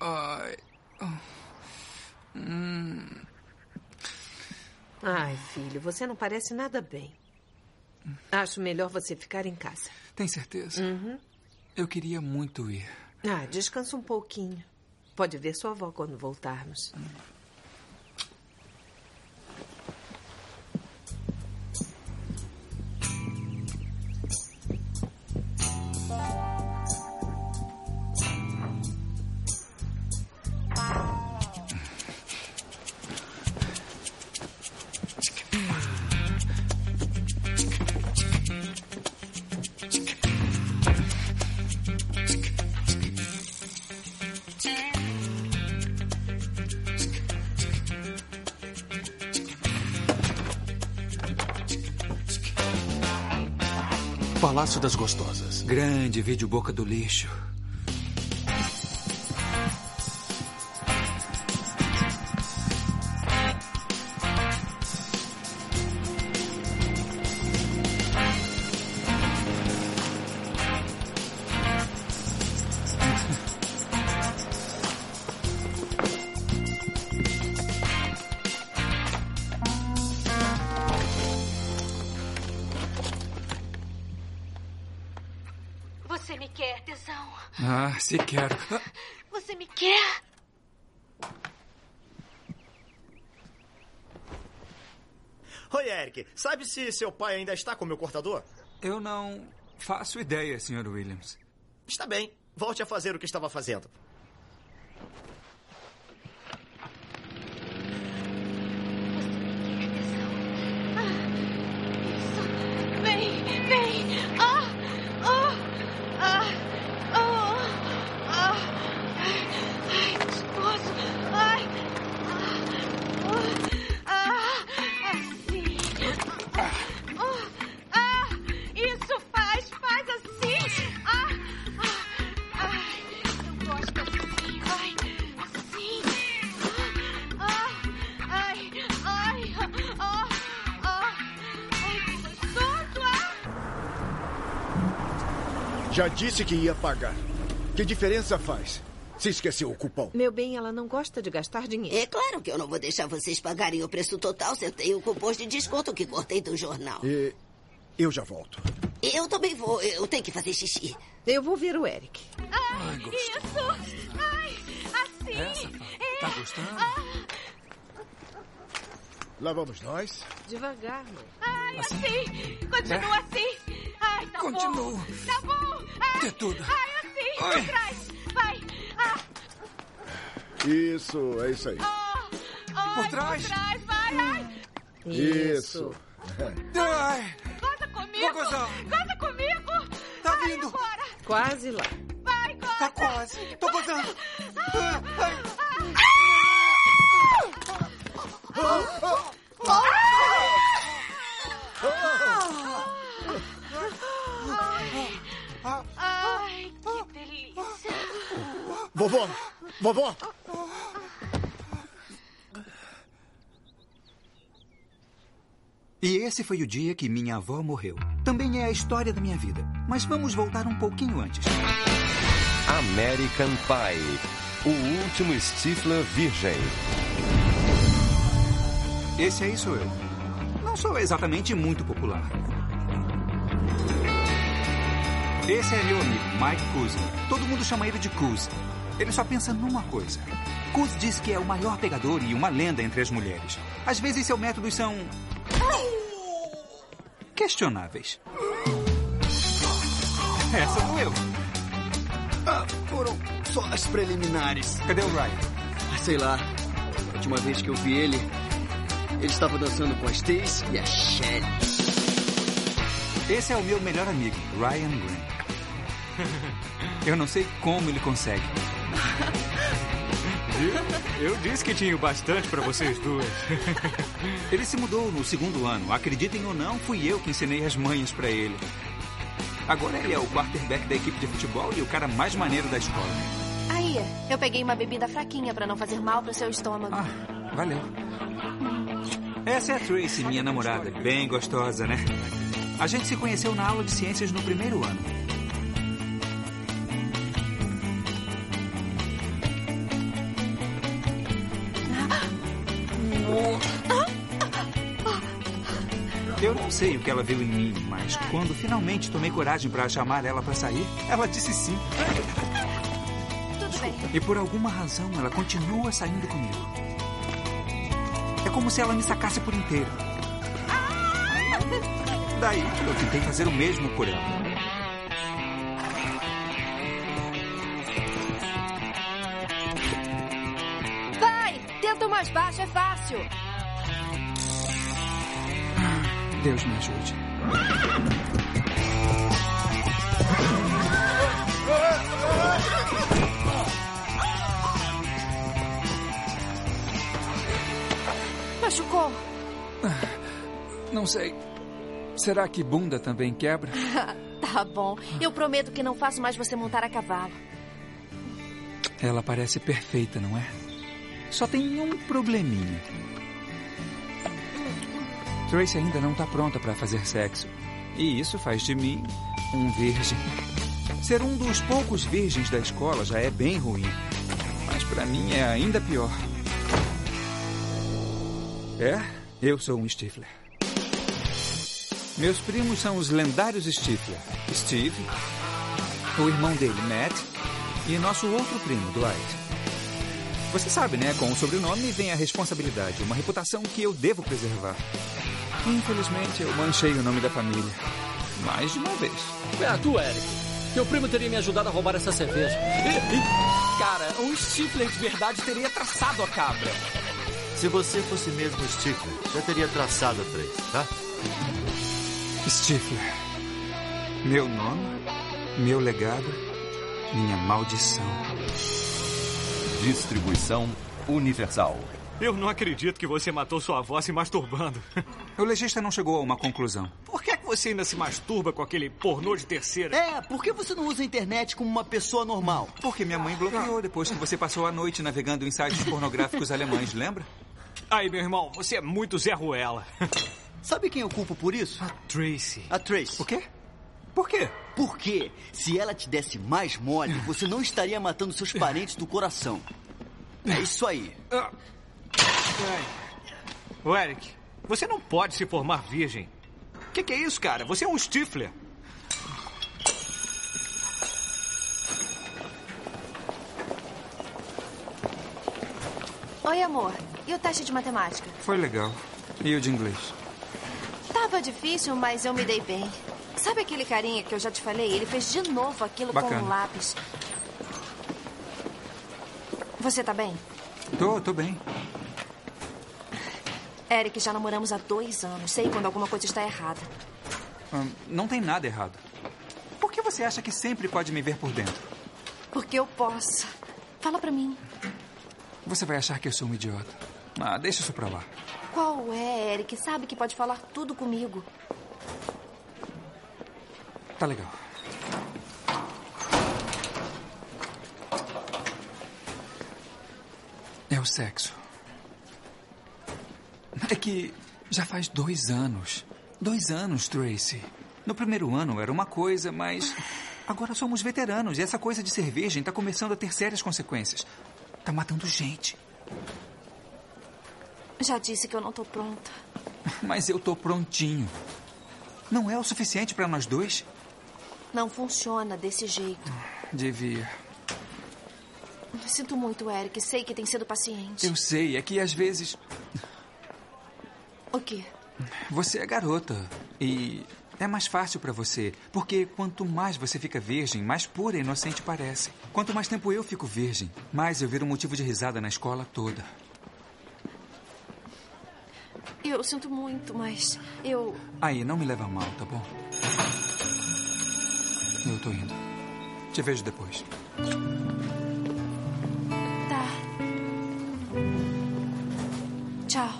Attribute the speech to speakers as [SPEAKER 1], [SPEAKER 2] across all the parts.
[SPEAKER 1] Ai. Hum.
[SPEAKER 2] Ai, filho, você não parece nada bem. Acho melhor você ficar em casa.
[SPEAKER 1] Tem certeza?
[SPEAKER 2] Uhum.
[SPEAKER 1] Eu queria muito ir.
[SPEAKER 2] Ah, descansa um pouquinho. Pode ver sua avó quando voltarmos.
[SPEAKER 1] Palácio Grande vídeo boca do lixo. Se quero.
[SPEAKER 3] Você me quer.
[SPEAKER 4] Oi, Eric. Sabe se seu pai ainda está com meu cortador?
[SPEAKER 1] Eu não faço ideia, Sr. Williams.
[SPEAKER 4] Está bem. Volte a fazer o que estava fazendo.
[SPEAKER 5] Já disse que ia pagar. Que diferença faz? Se esqueceu o cupom.
[SPEAKER 2] Meu bem, ela não gosta de gastar dinheiro.
[SPEAKER 6] É claro que eu não vou deixar vocês pagarem o preço total se eu tenho cupons de desconto que cortei do jornal.
[SPEAKER 5] E eu já volto.
[SPEAKER 6] Eu também vou. Eu tenho que fazer xixi.
[SPEAKER 2] Eu vou ver o Eric.
[SPEAKER 3] Ai, isso! Ai, assim!
[SPEAKER 1] Essa. Tá gostando?
[SPEAKER 5] Lá vamos nós.
[SPEAKER 2] Devagar, mãe.
[SPEAKER 3] Ai, assim! Continua assim! Ai, tá
[SPEAKER 1] Continuo.
[SPEAKER 3] bom! Tá bom! Ai,
[SPEAKER 1] De tudo.
[SPEAKER 3] Ai, assim!
[SPEAKER 1] Ai.
[SPEAKER 3] Por trás! Vai! Ah,
[SPEAKER 5] Isso, é isso aí.
[SPEAKER 3] ah, ai,
[SPEAKER 1] Por trás?
[SPEAKER 3] Por trás, vai! Ai,
[SPEAKER 5] Isso.
[SPEAKER 1] Ai,
[SPEAKER 3] goza comigo! Goza comigo!
[SPEAKER 1] Tá
[SPEAKER 3] Vai
[SPEAKER 1] vindo.
[SPEAKER 3] agora!
[SPEAKER 2] Quase lá.
[SPEAKER 3] Vai, goza!
[SPEAKER 1] tá quase. Tô gozando. Ah, ai.
[SPEAKER 3] Ai, que delícia!
[SPEAKER 5] Vovó! Vovó!
[SPEAKER 1] E esse foi o dia que minha avó morreu. Também é a história da minha vida. Mas vamos voltar um pouquinho antes.
[SPEAKER 7] American Pie. O último Stifler virgem.
[SPEAKER 1] Esse aí sou eu. Não sou exatamente muito popular. Esse é meu amigo, Mike Kuzma. Todo mundo chama ele de Kuz. Ele só pensa numa coisa. Kuz diz que é o maior pegador e uma lenda entre as mulheres. Às vezes seus métodos são. questionáveis. Essa sou eu.
[SPEAKER 8] Ah, foram só as preliminares.
[SPEAKER 1] Cadê o Ryan?
[SPEAKER 8] Ah, Sei lá. A última vez que eu vi ele, ele estava dançando com a Stacy e a Shelly.
[SPEAKER 1] Esse é o meu melhor amigo, Ryan Grant. Eu não sei como ele consegue. Eu disse que tinha bastante para vocês duas. Ele se mudou no segundo ano. Acreditem ou não, fui eu que ensinei as manhas para ele. Agora ele é o quarterback da equipe de futebol e o cara mais maneiro da escola.
[SPEAKER 9] Aí, eu peguei uma bebida fraquinha pra não fazer mal pro seu estômago.
[SPEAKER 1] Ah, valeu. Essa é a Tracy, minha namorada. Bem gostosa, né? A gente se conheceu na aula de ciências no primeiro ano. Eu não sei o que ela viu em mim, mas quando finalmente tomei coragem para chamar ela para sair, ela disse sim.
[SPEAKER 9] Tudo bem.
[SPEAKER 1] E por alguma razão ela continua saindo comigo. Como se ela me sacasse por inteiro. Daí eu tentei fazer o mesmo por ela.
[SPEAKER 9] Vai! Tenta o mais baixo, é fácil.
[SPEAKER 1] Deus me ajude. Não sei. Será que bunda também quebra?
[SPEAKER 9] Tá bom. Eu prometo que não faço mais você montar a cavalo.
[SPEAKER 1] Ela parece perfeita, não é? Só tem um probleminha. Tracy ainda não está pronta para fazer sexo. E isso faz de mim um virgem. Ser um dos poucos virgens da escola já é bem ruim. Mas para mim é ainda pior. É, eu sou um Stifler. Meus primos são os lendários Stifler. Steve, o irmão dele, Matt, e nosso outro primo, Dwight. Você sabe, né? Com o sobrenome vem a responsabilidade, uma reputação que eu devo preservar. Infelizmente, eu manchei o nome da família. Mais de uma vez.
[SPEAKER 10] É, tu, Eric. Teu primo teria me ajudado a roubar essa cerveja.
[SPEAKER 11] Cara, um Stifler de verdade teria traçado a cabra.
[SPEAKER 12] Se você fosse mesmo Stifler, já teria traçado a três, tá?
[SPEAKER 1] Stifler. Meu nome, meu legado, minha maldição.
[SPEAKER 7] Distribuição Universal.
[SPEAKER 4] Eu não acredito que você matou sua avó se masturbando.
[SPEAKER 1] O legista não chegou a uma conclusão.
[SPEAKER 4] Por que, é que você ainda se masturba com aquele pornô de terceira?
[SPEAKER 8] É, por que você não usa a internet como uma pessoa normal?
[SPEAKER 1] Porque minha mãe bloqueou depois que você passou a noite navegando em sites pornográficos alemães, lembra?
[SPEAKER 4] Aí, meu irmão, você é muito Zé Ruela.
[SPEAKER 8] Sabe quem eu culpo por isso?
[SPEAKER 4] A Tracy.
[SPEAKER 8] A Tracy.
[SPEAKER 1] Por quê? Por quê?
[SPEAKER 8] Porque se ela te desse mais mole, você não estaria matando seus parentes do coração. É isso aí.
[SPEAKER 4] Ah. Ô, Eric, você não pode se formar virgem. O que, que é isso, cara? Você é um Stifler.
[SPEAKER 9] Oi, amor. E o teste de matemática?
[SPEAKER 1] Foi legal. E o de inglês?
[SPEAKER 9] Tava difícil, mas eu me dei bem. Sabe aquele carinha que eu já te falei? Ele fez de novo aquilo
[SPEAKER 1] Bacana.
[SPEAKER 9] com um lápis. Você tá bem?
[SPEAKER 1] Tô, tô bem.
[SPEAKER 9] Eric, já namoramos há dois anos. Sei quando alguma coisa está errada.
[SPEAKER 1] Hum, não tem nada errado. Por que você acha que sempre pode me ver por dentro?
[SPEAKER 9] Porque eu posso. Fala pra mim.
[SPEAKER 1] Você vai achar que eu sou um idiota. Ah, deixa isso pra lá.
[SPEAKER 9] Qual é, Eric? Sabe que pode falar tudo comigo.
[SPEAKER 1] Tá legal. É o sexo. É que já faz dois anos. Dois anos, Tracy. No primeiro ano era uma coisa, mas agora somos veteranos e essa coisa de ser virgem tá começando a ter sérias consequências. Tá matando gente.
[SPEAKER 9] Já disse que eu não tô pronta.
[SPEAKER 1] Mas eu tô prontinho. Não é o suficiente pra nós dois?
[SPEAKER 9] Não funciona desse jeito.
[SPEAKER 1] Devia.
[SPEAKER 9] Sinto muito, Eric. Sei que tem sido paciente.
[SPEAKER 1] Eu sei, é que às vezes
[SPEAKER 9] O quê?
[SPEAKER 1] você é garota e é mais fácil pra você, porque quanto mais você fica virgem, mais pura e inocente parece. Quanto mais tempo eu fico virgem, mais eu viro motivo de risada na escola toda.
[SPEAKER 9] Eu sinto muito, mas eu.
[SPEAKER 1] Aí, não me leva mal, tá bom? Eu tô indo. Te vejo depois.
[SPEAKER 9] Tá. Tchau.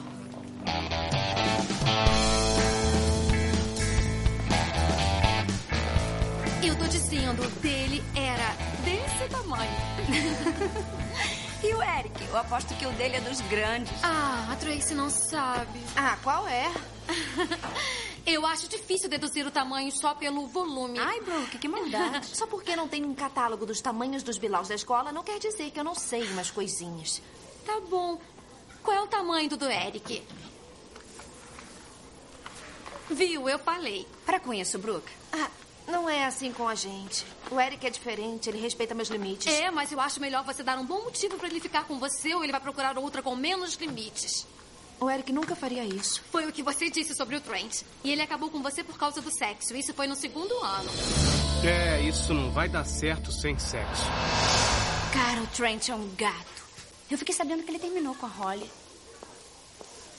[SPEAKER 3] Eu tô dizendo, dele era desse tamanho.
[SPEAKER 13] E o Eric? Eu aposto que o dele é dos grandes.
[SPEAKER 3] Ah, a Tracy não sabe.
[SPEAKER 9] Ah, qual é?
[SPEAKER 3] Eu acho difícil deduzir o tamanho só pelo volume.
[SPEAKER 9] Ai, Brooke, que maldade. Só porque não tem um catálogo dos tamanhos dos bilaus da escola, não quer dizer que eu não sei umas coisinhas.
[SPEAKER 3] Tá bom. Qual é o tamanho do do Eric? Viu, eu falei.
[SPEAKER 13] Para com isso, Brooke.
[SPEAKER 9] Ah, não é assim com a gente. O Eric é diferente, ele respeita meus limites.
[SPEAKER 3] É, mas eu acho melhor você dar um bom motivo para ele ficar com você ou ele vai procurar outra com menos limites.
[SPEAKER 9] O Eric nunca faria isso.
[SPEAKER 3] Foi o que você disse sobre o Trent. E ele acabou com você por causa do sexo. Isso foi no segundo ano.
[SPEAKER 14] É, isso não vai dar certo sem sexo.
[SPEAKER 13] Cara, o Trent é um gato. Eu fiquei sabendo que ele terminou com a Holly.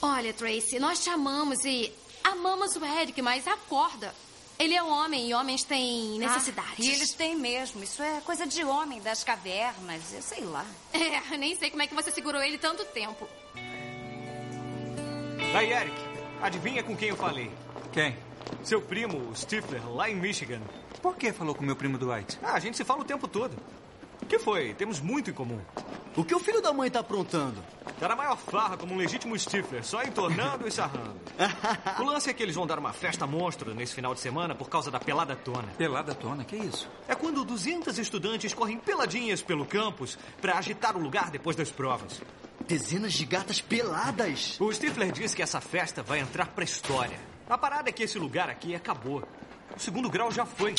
[SPEAKER 3] Olha, Tracy, nós te amamos e amamos o Eric, mas acorda. Ele é homem e homens têm necessidades.
[SPEAKER 13] Ah, e eles têm mesmo. Isso é coisa de homem das cavernas, eu sei lá.
[SPEAKER 3] É, nem sei como é que você segurou ele tanto tempo.
[SPEAKER 11] Aí, Eric, adivinha com quem eu falei?
[SPEAKER 1] Quem?
[SPEAKER 11] Seu primo, o Stifler, lá em Michigan.
[SPEAKER 1] Por que falou com meu primo Dwight?
[SPEAKER 11] Ah, a gente se fala o tempo todo. O que foi? Temos muito em comum.
[SPEAKER 8] O que o filho da mãe tá aprontando?
[SPEAKER 11] Tá na maior farra como um legítimo Stifler, só entornando e sarrando. o lance é que eles vão dar uma festa monstro nesse final de semana por causa da pelada tona.
[SPEAKER 1] Pelada tona? Que isso?
[SPEAKER 11] É quando 200 estudantes correm peladinhas pelo campus para agitar o lugar depois das provas.
[SPEAKER 8] Dezenas de gatas peladas.
[SPEAKER 11] O Stifler disse que essa festa vai entrar pra história. A parada é que esse lugar aqui acabou. O segundo grau já foi.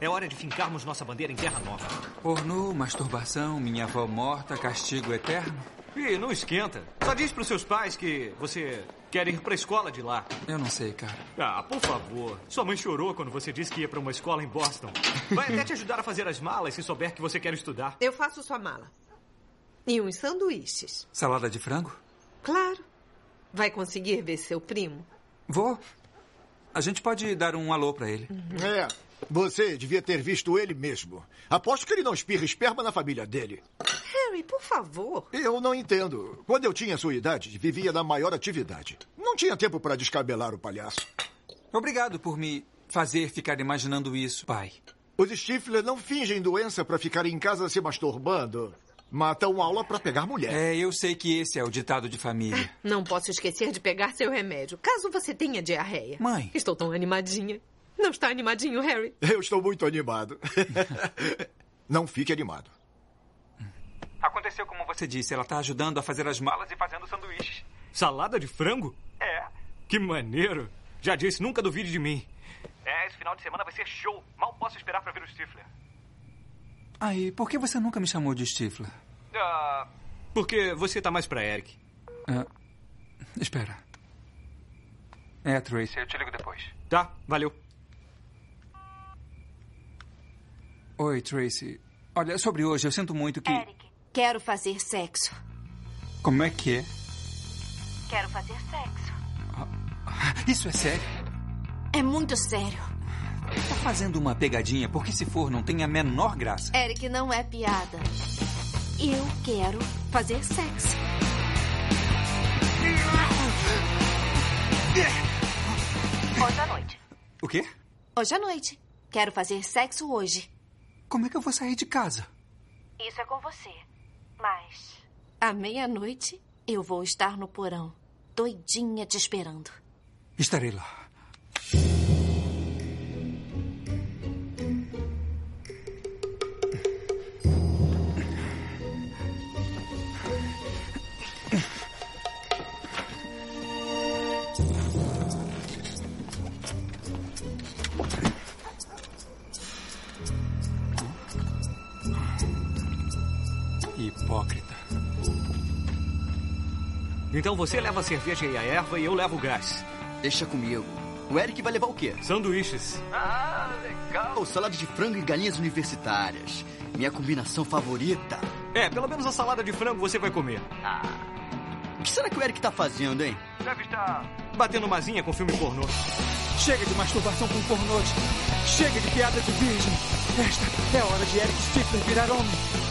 [SPEAKER 11] É hora de fincarmos nossa bandeira em terra nova.
[SPEAKER 1] Pornô, masturbação, minha avó morta, castigo eterno.
[SPEAKER 11] Ih, não esquenta. Só diz pros seus pais que você quer ir pra escola de lá.
[SPEAKER 1] Eu não sei, cara.
[SPEAKER 11] Ah, por favor. Sua mãe chorou quando você disse que ia pra uma escola em Boston. Vai até te ajudar a fazer as malas se souber que você quer estudar.
[SPEAKER 2] Eu faço sua mala. E uns sanduíches.
[SPEAKER 1] Salada de frango?
[SPEAKER 2] Claro. Vai conseguir ver seu primo?
[SPEAKER 1] Vou. A gente pode dar um alô pra ele.
[SPEAKER 5] É. Você devia ter visto ele mesmo. Aposto que ele não espirra esperma na família dele.
[SPEAKER 2] Harry, por favor.
[SPEAKER 5] Eu não entendo. Quando eu tinha sua idade, vivia na maior atividade. Não tinha tempo para descabelar o palhaço.
[SPEAKER 1] Obrigado por me fazer ficar imaginando isso, pai.
[SPEAKER 5] Os Stifler não fingem doença para ficar em casa se masturbando. Matam aula para pegar mulher.
[SPEAKER 1] É, eu sei que esse é o ditado de família.
[SPEAKER 2] Não posso esquecer de pegar seu remédio, caso você tenha diarreia.
[SPEAKER 1] Mãe.
[SPEAKER 2] Estou tão animadinha. Não está animadinho, Harry?
[SPEAKER 5] Eu estou muito animado. não fique animado.
[SPEAKER 1] Aconteceu como você disse. Ela está ajudando a fazer as malas e fazendo sanduíches.
[SPEAKER 11] Salada de frango?
[SPEAKER 1] É.
[SPEAKER 11] Que maneiro. Já disse, nunca duvide de mim. É, esse final de semana vai ser show. Mal posso esperar para ver o Stifler.
[SPEAKER 1] Aí, por que você nunca me chamou de Stifler?
[SPEAKER 11] Ah, porque você tá mais pra Eric.
[SPEAKER 1] Ah, espera. É, Tracy, eu te ligo depois.
[SPEAKER 11] Tá, valeu.
[SPEAKER 1] Oi, Tracy. Olha, sobre hoje, eu sinto muito que.
[SPEAKER 9] Eric, quero fazer sexo.
[SPEAKER 1] Como é que é?
[SPEAKER 9] Quero fazer sexo.
[SPEAKER 1] Isso é sério?
[SPEAKER 9] É muito sério.
[SPEAKER 1] Tá fazendo uma pegadinha, porque se for, não tem a menor graça.
[SPEAKER 9] Eric, não é piada. Eu quero fazer sexo. Hoje à noite.
[SPEAKER 1] O quê?
[SPEAKER 9] Hoje à noite. Quero fazer sexo hoje.
[SPEAKER 1] Como é que eu vou sair de casa?
[SPEAKER 9] Isso é com você. Mas. À meia-noite, eu vou estar no porão, doidinha te esperando.
[SPEAKER 1] Estarei lá. Hipócrita.
[SPEAKER 11] Então você leva a cerveja e a erva e eu levo o gás.
[SPEAKER 8] Deixa comigo. O Eric vai levar o quê?
[SPEAKER 11] Sanduíches.
[SPEAKER 8] Ah, legal. Salada de frango e galinhas universitárias. Minha combinação favorita.
[SPEAKER 11] É, pelo menos a salada de frango você vai comer.
[SPEAKER 8] Ah. O que será que o Eric tá fazendo, hein?
[SPEAKER 11] Deve estar batendo mazinha com filme pornô.
[SPEAKER 1] Chega de masturbação com pornôs. Chega de piada de virgem. Esta é a hora de Eric Stifler virar homem.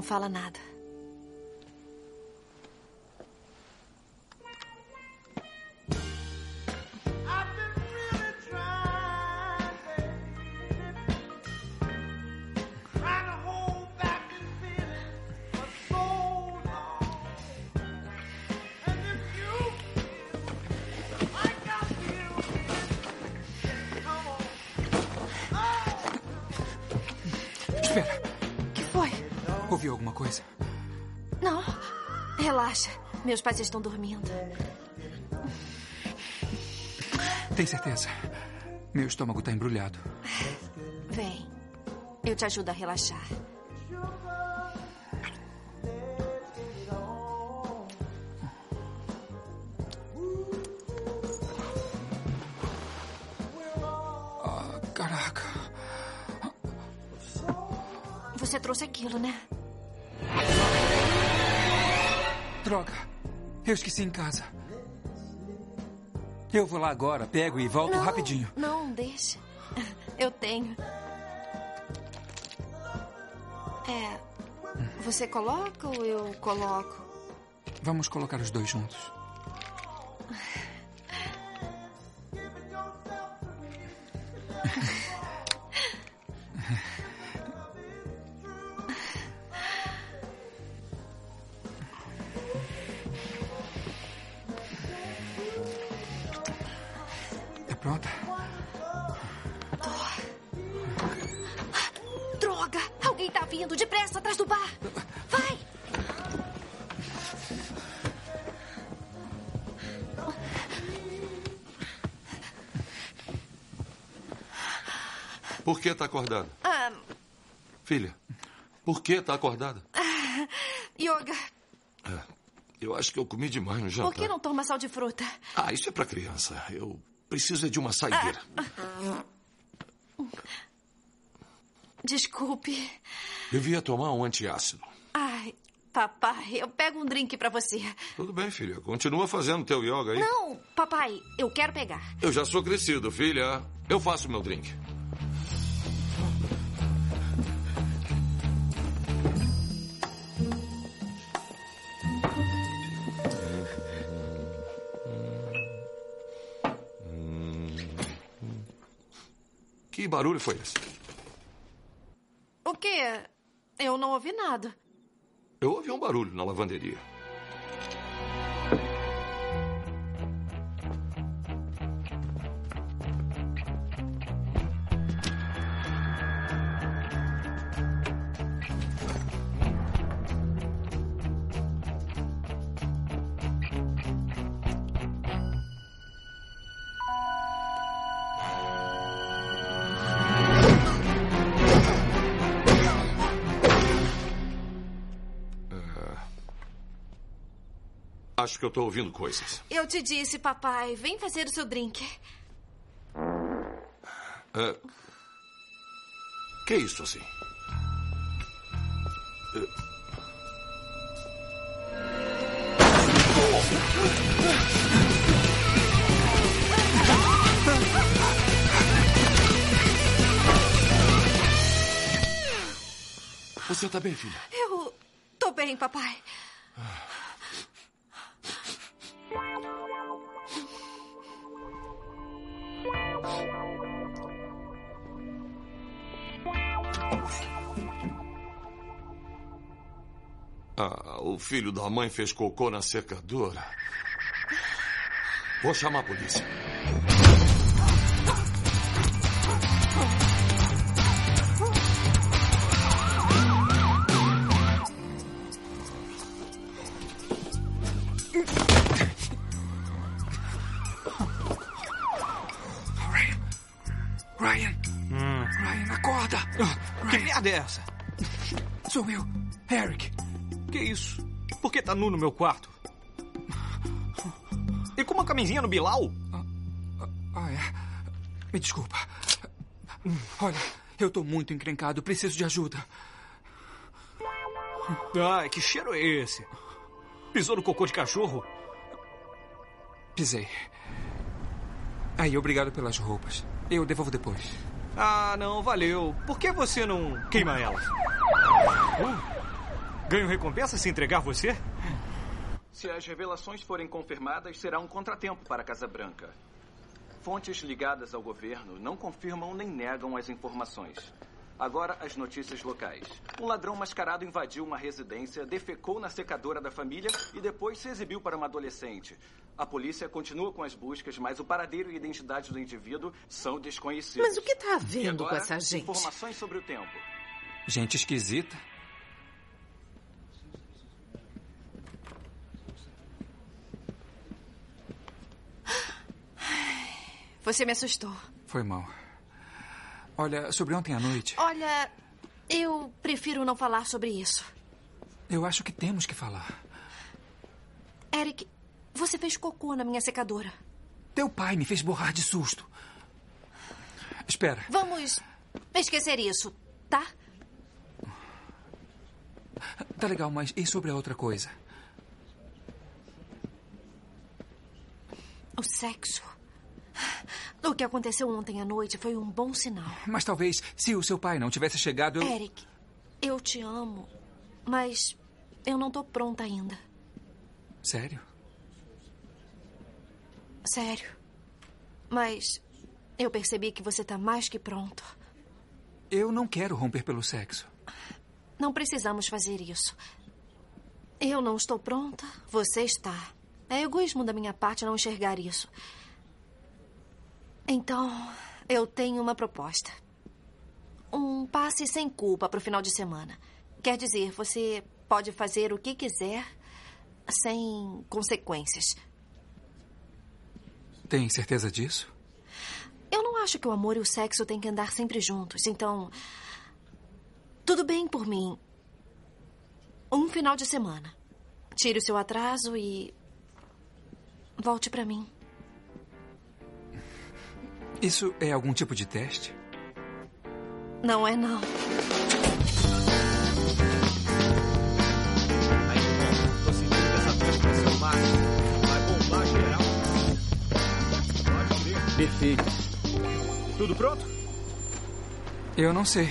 [SPEAKER 9] Não fala nada.
[SPEAKER 1] Espera. Ouviu alguma coisa?
[SPEAKER 9] Não. Relaxa. Meus pais estão dormindo.
[SPEAKER 1] Tem certeza? Meu estômago está embrulhado.
[SPEAKER 9] Vem. Eu te ajudo a relaxar.
[SPEAKER 1] Ah, caraca.
[SPEAKER 9] Você trouxe aquilo, né?
[SPEAKER 1] Eu esqueci em casa. Eu vou lá agora, pego e volto
[SPEAKER 9] não,
[SPEAKER 1] rapidinho.
[SPEAKER 9] Não, deixa. Eu tenho. É. Você coloca ou eu coloco?
[SPEAKER 1] Vamos colocar os dois juntos.
[SPEAKER 15] Por que tá acordada?
[SPEAKER 9] Ah,
[SPEAKER 15] Filha, por que tá acordada?
[SPEAKER 9] ah, yoga,
[SPEAKER 15] É, eu acho que eu comi demais no
[SPEAKER 9] por
[SPEAKER 15] jantar.
[SPEAKER 9] que não toma sal de fruta?
[SPEAKER 15] Ah, isso é pra criança. Eu preciso é de uma saideira.
[SPEAKER 9] Desculpe.
[SPEAKER 15] Devia tomar um antiácido.
[SPEAKER 9] Ai, papai, eu pego um drink pra você.
[SPEAKER 15] Tudo bem, filha. Continua fazendo teu yoga aí.
[SPEAKER 9] Não, papai, eu quero pegar.
[SPEAKER 15] Eu já sou crescido, filha. Eu faço meu drink. Barulho foi esse?
[SPEAKER 9] O quê? Eu não ouvi nada.
[SPEAKER 15] Eu ouvi um barulho na lavanderia. Acho que eu tô ouvindo coisas.
[SPEAKER 9] Eu te disse, papai, vem fazer o seu drink.
[SPEAKER 15] É... Que é isso assim? É... Você tá bem, filha?
[SPEAKER 9] Eu tô bem, papai.
[SPEAKER 15] Ah, o filho da mãe fez cocô na secadora. Vou chamar a polícia.
[SPEAKER 4] Essa?
[SPEAKER 1] Sou eu, Eric.
[SPEAKER 4] Que isso? Por que tá nu no meu quarto? E com uma camisinha no Bilal?
[SPEAKER 1] Ah, é? Me desculpa. Olha, eu tô muito encrencado. Preciso de ajuda.
[SPEAKER 4] Ai, que cheiro é esse? Pisou no cocô de cachorro?
[SPEAKER 1] Pisei. Aí, obrigado pelas roupas. Eu devolvo depois.
[SPEAKER 11] Ah, não, valeu. Por que você não queima elas? Uh, ganho recompensa se entregar você?
[SPEAKER 1] Se as revelações forem confirmadas, será um contratempo para a Casa Branca. Fontes ligadas ao governo não confirmam nem negam as informações. Agora, as notícias locais. Um ladrão mascarado invadiu uma residência, defecou na secadora da família e depois se exibiu para uma adolescente. A polícia continua com as buscas, mas o paradeiro e identidade do indivíduo são desconhecidos.
[SPEAKER 2] Mas o que está havendo
[SPEAKER 1] agora,
[SPEAKER 2] com essa gente?
[SPEAKER 1] Informações sobre o tempo. Gente esquisita.
[SPEAKER 9] Você me assustou.
[SPEAKER 1] Foi mal. Olha, sobre ontem à noite.
[SPEAKER 9] Olha, eu prefiro não falar sobre isso.
[SPEAKER 1] Eu acho que temos que falar.
[SPEAKER 9] Eric, você fez cocô na minha secadora.
[SPEAKER 1] Teu pai me fez borrar de susto. Espera.
[SPEAKER 9] Vamos esquecer isso, tá?
[SPEAKER 1] Tá legal, mas e sobre a outra coisa?
[SPEAKER 9] O sexo. O que aconteceu ontem à noite foi um bom sinal.
[SPEAKER 1] Mas talvez, se o seu pai não tivesse chegado, eu...
[SPEAKER 9] Eric, eu te amo, mas eu não tô pronta ainda.
[SPEAKER 1] Sério?
[SPEAKER 9] Sério. Mas eu percebi que você tá mais que pronto.
[SPEAKER 1] Eu não quero romper pelo sexo.
[SPEAKER 9] Não precisamos fazer isso. Eu não estou pronta, você está. É egoísmo da minha parte não enxergar isso. Então, eu tenho uma proposta. Um passe sem culpa para o final de semana. Quer dizer, você pode fazer o que quiser sem consequências.
[SPEAKER 1] Tem certeza disso?
[SPEAKER 9] Eu não acho que o amor e o sexo têm que andar sempre juntos. Então, tudo bem por mim. Um final de semana. Tire o seu atraso e volte para mim.
[SPEAKER 1] Isso é algum tipo de teste?
[SPEAKER 9] Não é, não.
[SPEAKER 8] Perfeito.
[SPEAKER 11] Tudo pronto?
[SPEAKER 1] Eu não sei.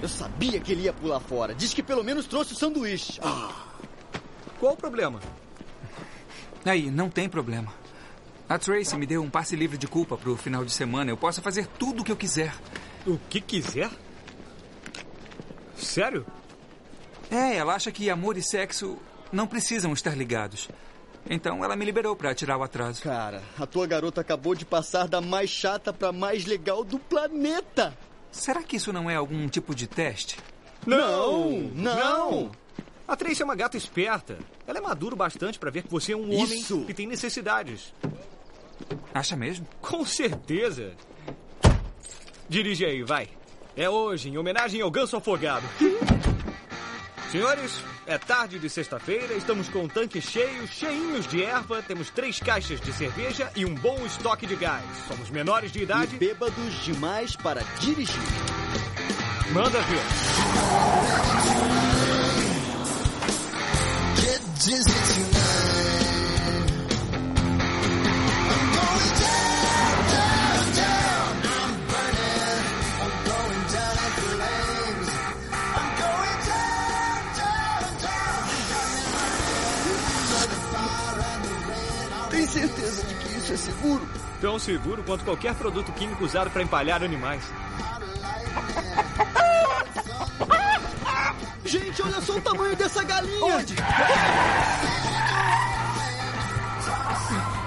[SPEAKER 8] Eu sabia que ele ia pular fora. Diz que pelo menos trouxe o sanduíche. Ah.
[SPEAKER 11] Qual o problema?
[SPEAKER 1] Aí, não tem problema. A Tracy me deu um passe livre de culpa pro final de semana. Eu posso fazer tudo o que eu quiser.
[SPEAKER 11] O que quiser? Sério?
[SPEAKER 1] É, ela acha que amor e sexo não precisam estar ligados. Então ela me liberou para tirar o atraso.
[SPEAKER 8] Cara, a tua garota acabou de passar da mais chata pra mais legal do planeta.
[SPEAKER 1] Será que isso não é algum tipo de teste?
[SPEAKER 8] Não, não.
[SPEAKER 11] A Tracy é uma gata esperta. Ela é madura bastante para ver que você é um homem
[SPEAKER 8] Isso.
[SPEAKER 11] que tem necessidades.
[SPEAKER 1] Acha mesmo?
[SPEAKER 11] Com certeza. Dirige aí, vai. É hoje, em homenagem ao ganso afogado. Senhores, é tarde de sexta-feira, estamos com o tanque cheio, cheinhos de erva, temos três caixas de cerveja e um bom estoque de gás. Somos menores de idade.
[SPEAKER 8] E bêbados demais para dirigir.
[SPEAKER 11] Manda ver.
[SPEAKER 8] Seguro?
[SPEAKER 11] Tão seguro quanto qualquer produto químico usado para empalhar animais.
[SPEAKER 8] Gente, olha só o tamanho dessa galinha!
[SPEAKER 1] Onde?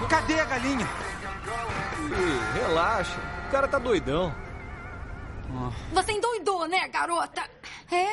[SPEAKER 1] Cadê a galinha?
[SPEAKER 11] Ih, relaxa. O cara tá doidão.
[SPEAKER 3] Você endoidou, né, garota? É.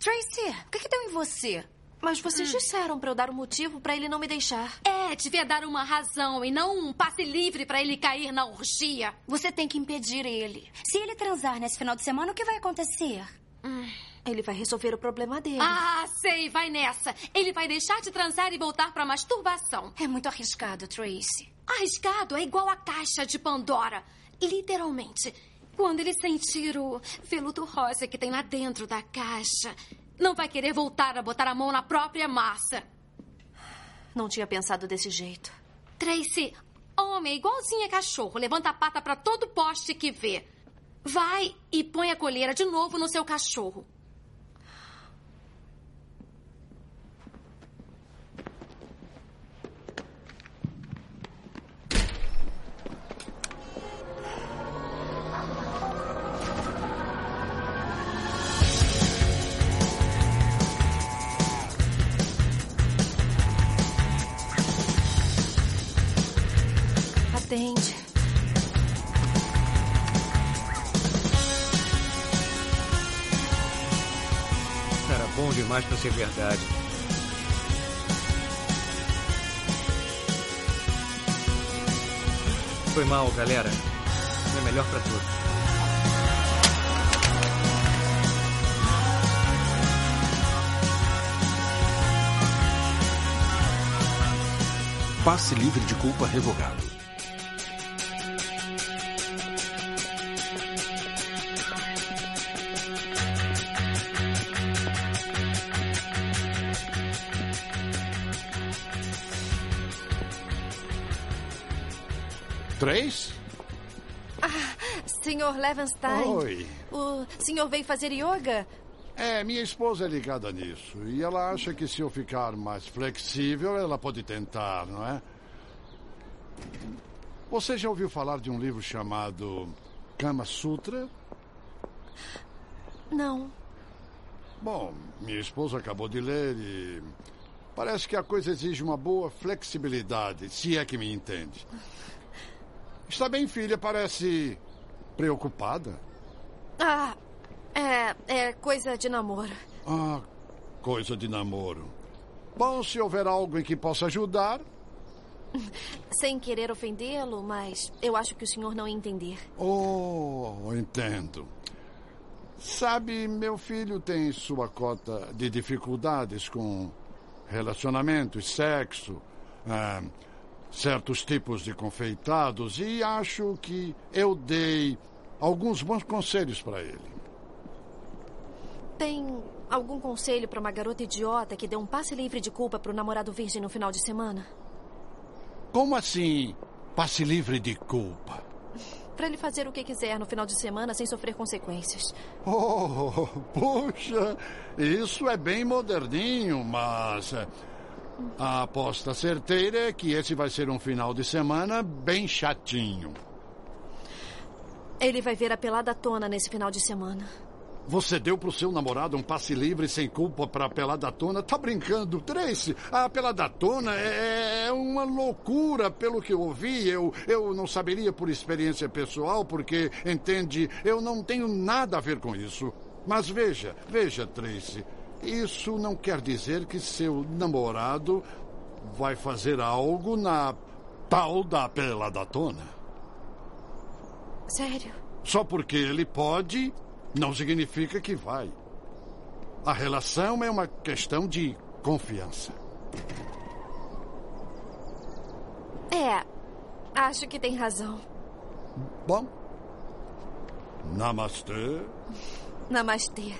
[SPEAKER 3] Tracy, o que, que deu em você?
[SPEAKER 9] Mas vocês disseram pra eu dar um motivo pra ele não me deixar.
[SPEAKER 3] É, devia dar uma razão e não um passe livre pra ele cair na orgia.
[SPEAKER 13] Você tem que impedir ele. Se ele transar nesse final de semana, o que vai acontecer?
[SPEAKER 9] Hum, ele vai resolver o problema dele.
[SPEAKER 3] Ah, sei, vai nessa. Ele vai deixar de transar e voltar pra masturbação.
[SPEAKER 13] É muito arriscado, Tracy.
[SPEAKER 3] Arriscado é igual a caixa de Pandora. Literalmente. Quando ele sentir o veludo rosa que tem lá dentro da caixa, não vai querer voltar a botar a mão na própria massa.
[SPEAKER 9] Não tinha pensado desse jeito.
[SPEAKER 3] Tracy, homem é igualzinho a cachorro. Levanta a pata pra todo poste que vê. Vai e põe a coleira de novo no seu cachorro.
[SPEAKER 9] Atende.
[SPEAKER 4] Era bom demais pra ser verdade. Foi mal, galera. É melhor pra todos.
[SPEAKER 16] Passe livre de culpa revogado.
[SPEAKER 9] Levenstein.
[SPEAKER 17] Oi.
[SPEAKER 9] O senhor veio fazer yoga?
[SPEAKER 17] É, minha esposa é ligada nisso. E ela acha que se eu ficar mais flexível, ela pode tentar, não é? Você já ouviu falar de um livro chamado Kama Sutra?
[SPEAKER 9] Não.
[SPEAKER 17] Bom, minha esposa acabou de ler e. Parece que a coisa exige uma boa flexibilidade, se é que me entende. Está bem, filha, parece preocupada.
[SPEAKER 9] Ah, é, é coisa de namoro.
[SPEAKER 17] Ah, coisa de namoro. Bom, se houver algo em que possa ajudar.
[SPEAKER 9] Sem querer ofendê-lo, mas eu acho que o senhor não ia entender.
[SPEAKER 17] Oh, entendo. Sabe, meu filho tem sua cota de dificuldades com relacionamentos, sexo, ah, certos tipos de confeitados e acho que eu dei alguns bons conselhos para ele.
[SPEAKER 9] Tem algum conselho para uma garota idiota que deu um passe livre de culpa para o namorado virgem no final de semana?
[SPEAKER 17] Como assim, passe livre de culpa?
[SPEAKER 9] Para ele fazer o que quiser no final de semana sem sofrer consequências.
[SPEAKER 17] Oh, puxa, isso é bem moderninho, mas eh, a aposta certeira é que esse vai ser um final de semana bem chatinho.
[SPEAKER 9] Ele vai ver a pelada tona nesse final de semana.
[SPEAKER 17] Você deu pro seu namorado um passe livre sem culpa pra peladona? Tá brincando, Tracy? A peladona é, é uma loucura, pelo que eu ouvi. Eu, eu não saberia por experiência pessoal, porque, entende, eu não tenho nada a ver com isso. Mas veja, veja, Tracy. Isso não quer dizer que seu namorado vai fazer algo na tal da peladona.
[SPEAKER 9] Sério?
[SPEAKER 17] Só porque ele pode, não significa que vai. A relação é uma questão de confiança.
[SPEAKER 9] É, acho que tem razão.
[SPEAKER 17] Bom. Namastê.
[SPEAKER 9] Namastê.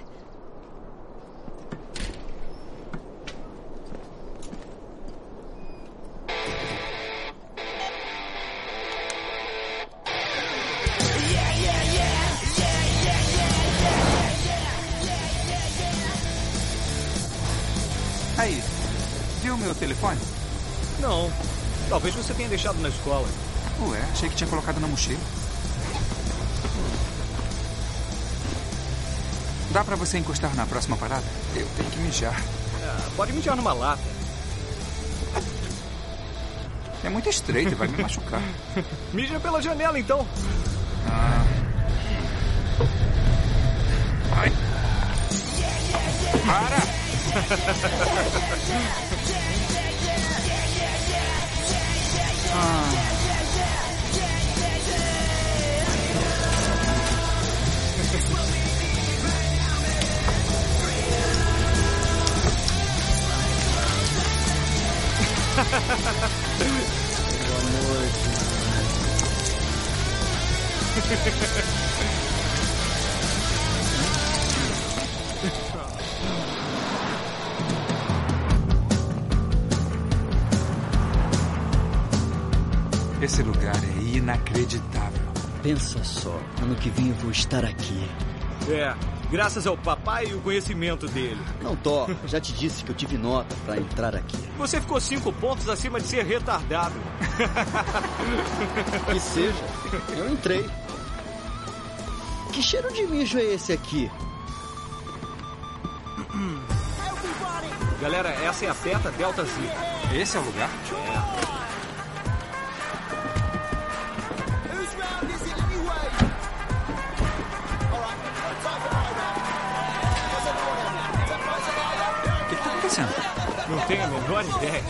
[SPEAKER 4] Talvez você tenha deixado na escola.
[SPEAKER 1] Ué, achei que tinha colocado na mochila. Dá pra você encostar na próxima parada? Eu tenho que mijar.
[SPEAKER 4] Ah, pode mijar numa lata.
[SPEAKER 1] É muito estreito, vai me machucar.
[SPEAKER 4] Mija pela janela, então.
[SPEAKER 1] Ah. Ai. Para! Esse lugar é inacreditável.
[SPEAKER 8] Pensa só, ano que vem eu vou estar aqui.
[SPEAKER 11] É, graças ao papai e o conhecimento dele.
[SPEAKER 8] Não toca, já te disse que eu tive nota pra entrar aqui.
[SPEAKER 11] Você ficou cinco pontos acima de ser retardado.
[SPEAKER 8] Que seja, eu entrei. Que cheiro de mijo é esse aqui?
[SPEAKER 11] Galera, essa é a Beta Delta Z.
[SPEAKER 1] Esse é o lugar?
[SPEAKER 11] É. tenho a menor ideia.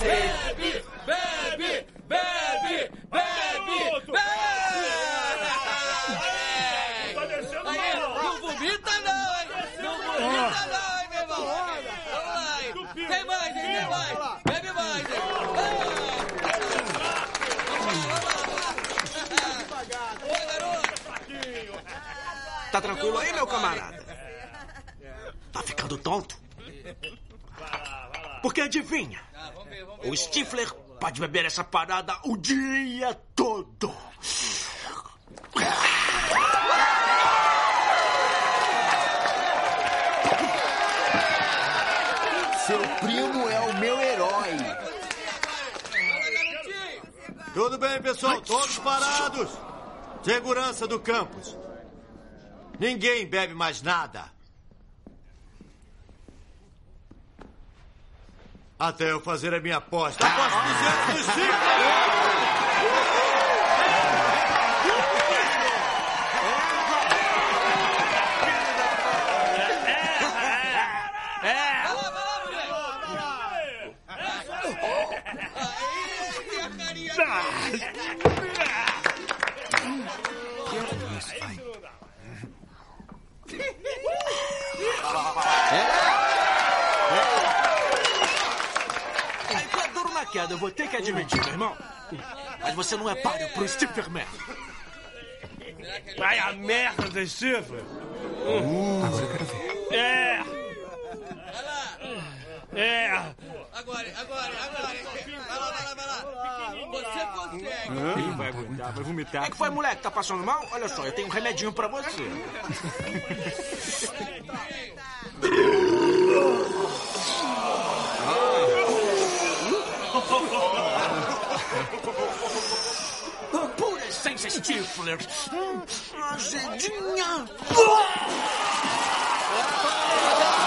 [SPEAKER 18] Bebe, bebe, bebe, bebe,
[SPEAKER 19] Tá descendo
[SPEAKER 18] Aí,
[SPEAKER 19] mal.
[SPEAKER 18] não vomita não, hein? Não vomita não, hein, meu irmão? Vamos lá, hein? Tem mais, hein? Tem mais. Bebe mais, hein?
[SPEAKER 4] Tá tranquilo aí, meu camarada? Tá ficando tonto? Porque adivinha? O Stifler pode beber essa parada o dia todo.
[SPEAKER 20] Seu primo é o meu herói.
[SPEAKER 5] Tudo bem, pessoal? Todos parados. Segurança do campus. Ninguém bebe mais nada. Até eu fazer a minha aposta. Aposto 200 no
[SPEAKER 4] queda, eu vou ter que admitir, meu irmão. Mas você não é páreo pro Stiflerman.
[SPEAKER 19] Vai a merda do Stifler.
[SPEAKER 1] Agora eu quero ver.
[SPEAKER 19] É. É.
[SPEAKER 18] Agora, agora, agora. Vai lá, vai lá, vai lá. Você consegue.
[SPEAKER 11] Ele vai aguentar, vai vomitar.
[SPEAKER 4] É que foi, moleque? Tá passando mal? Olha só, eu tenho um remedinho pra você. Stifler. Hum, azedinha.
[SPEAKER 5] Ele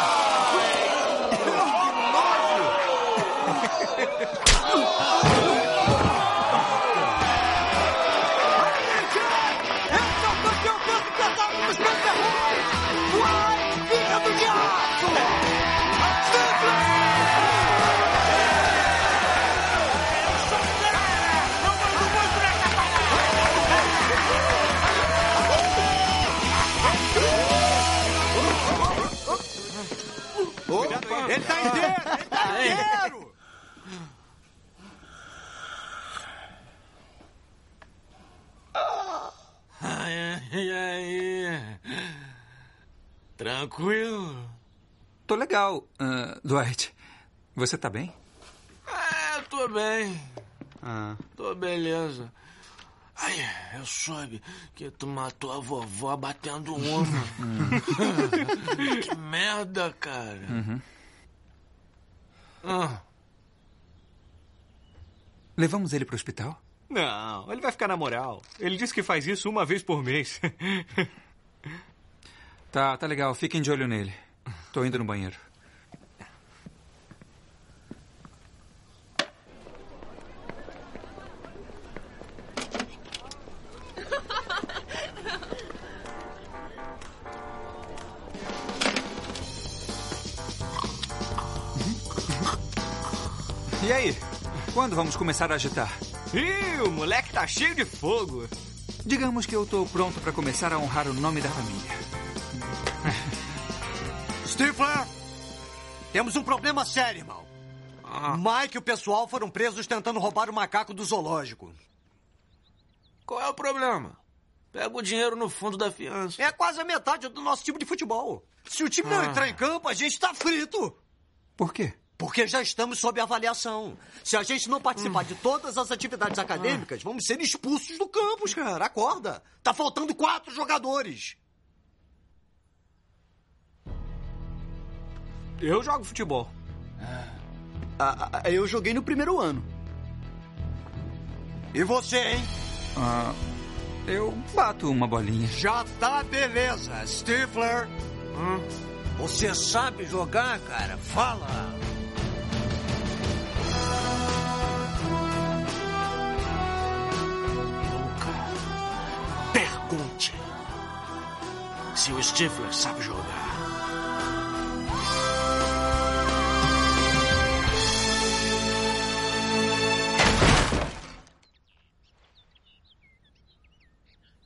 [SPEAKER 4] Ai, ai. Tranquilo?
[SPEAKER 1] Tô legal. Ah, Dwight, você tá bem?
[SPEAKER 4] É, tô bem.
[SPEAKER 1] Ah,
[SPEAKER 4] Tô beleza. Ai, eu soube que tu matou a vovó batendo uma. que merda, cara.
[SPEAKER 1] uhum.
[SPEAKER 4] Ah,
[SPEAKER 1] Levamos ele pro hospital?
[SPEAKER 11] Não, ele vai ficar na moral. Ele disse que faz isso uma vez por mês.
[SPEAKER 1] Tá, tá legal. Fiquem de olho nele. Tô indo no banheiro. E aí? Quando vamos começar a agitar?
[SPEAKER 11] Ih, o moleque tá cheio de fogo.
[SPEAKER 1] Digamos que eu tô pronto pra começar a honrar o nome da família.
[SPEAKER 5] Stifler! Temos um problema sério, irmão. Mike e o pessoal foram presos tentando roubar o macaco do zoológico.
[SPEAKER 21] Qual é o problema? Pega o dinheiro no fundo da fiança.
[SPEAKER 22] É quase a metade do nosso time de futebol. Se o time não
[SPEAKER 21] Ah.
[SPEAKER 22] entrar em campo, a gente tá frito.
[SPEAKER 1] Por quê?
[SPEAKER 22] Porque já estamos sob avaliação. Se a gente não participar de todas as atividades acadêmicas, vamos ser expulsos do campus, cara. Acorda. Tá faltando quatro jogadores.
[SPEAKER 1] Eu jogo futebol.
[SPEAKER 8] Ah, ah, eu joguei no primeiro ano.
[SPEAKER 22] E você, hein?
[SPEAKER 1] Ah, eu bato uma bolinha.
[SPEAKER 22] Já tá beleza, Stifler. Você sabe jogar, cara? Fala.
[SPEAKER 21] Pergunte se o Stifler sabe jogar.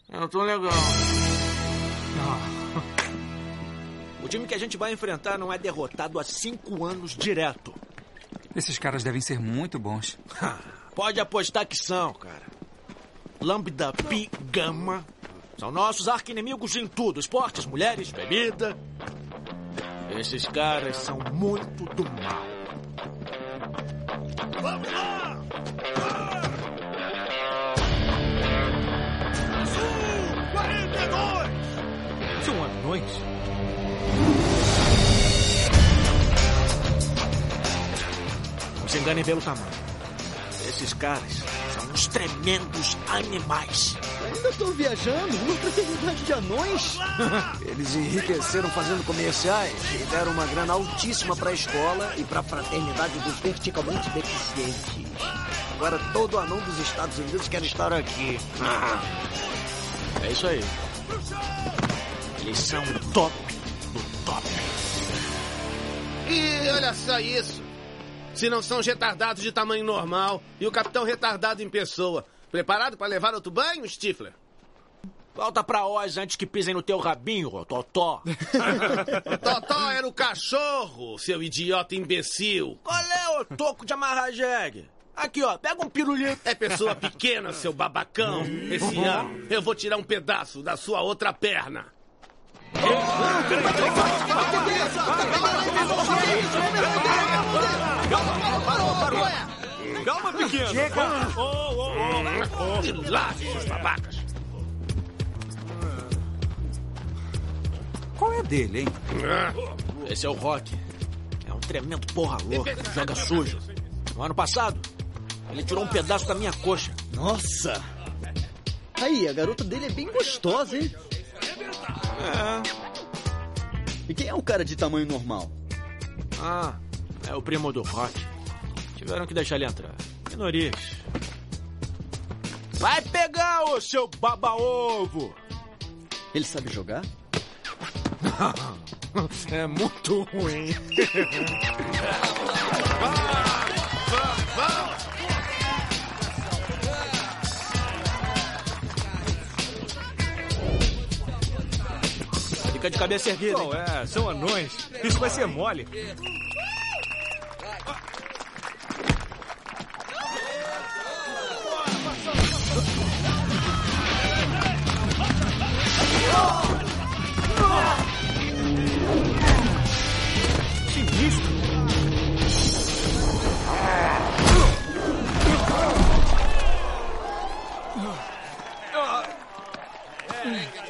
[SPEAKER 21] Eu tô legal.
[SPEAKER 4] O time que a gente vai enfrentar não é derrotado há cinco anos direto.
[SPEAKER 1] Esses caras devem ser muito bons.
[SPEAKER 4] Pode apostar que são, cara. Lambda Pi Gama são nossos arqui-inimigos em tudo: esportes, mulheres, bebida. Esses caras são muito do mal.
[SPEAKER 23] Vamos lá! Azul 42!
[SPEAKER 4] São anões? Se enganem pelo tamanho. Esses caras são uns tremendos animais.
[SPEAKER 8] Ainda tô viajando? Uma fraternidade de anões?
[SPEAKER 22] Eles enriqueceram fazendo comerciais e deram uma grana altíssima pra escola e pra fraternidade dos verticalmente deficientes. Agora todo anão dos Estados Unidos quer estar aqui.
[SPEAKER 4] É isso aí. Eles são top do top.
[SPEAKER 24] E olha só isso. Se não são os retardados de tamanho normal e o capitão retardado em pessoa. Preparado para levar outro banho, Stifler?
[SPEAKER 4] Volta pra Oz antes que pisem no teu rabinho, Totó.
[SPEAKER 24] Totó era o cachorro, seu idiota imbecil.
[SPEAKER 4] Qual é, ô toco de amarrar jegue? Aqui, ó, pega um pirulito.
[SPEAKER 24] É pessoa pequena, seu babacão. Esse ano eu vou tirar um pedaço da sua outra perna.
[SPEAKER 4] Calma, pequeno.
[SPEAKER 23] Chega.
[SPEAKER 24] Se lasque, seus babacas.
[SPEAKER 1] Qual é a dele, hein?
[SPEAKER 4] Esse é o Rock. É um tremendo porra louca. Joga sujo. No ano passado, ele tirou um pedaço da minha coxa.
[SPEAKER 8] Nossa! Aí, a garota dele é bem gostosa, hein?
[SPEAKER 4] É.
[SPEAKER 8] E quem é o cara de tamanho normal?
[SPEAKER 4] Ah, é o primo do Rock. Tiveram que deixar ele entrar. Minorias. Vai pegar, ô seu baba-ovo!
[SPEAKER 8] Ele sabe jogar?
[SPEAKER 4] é muito ruim. Fica de cabeça erguida.
[SPEAKER 11] Qual é? São anões. Isso vai ser mole.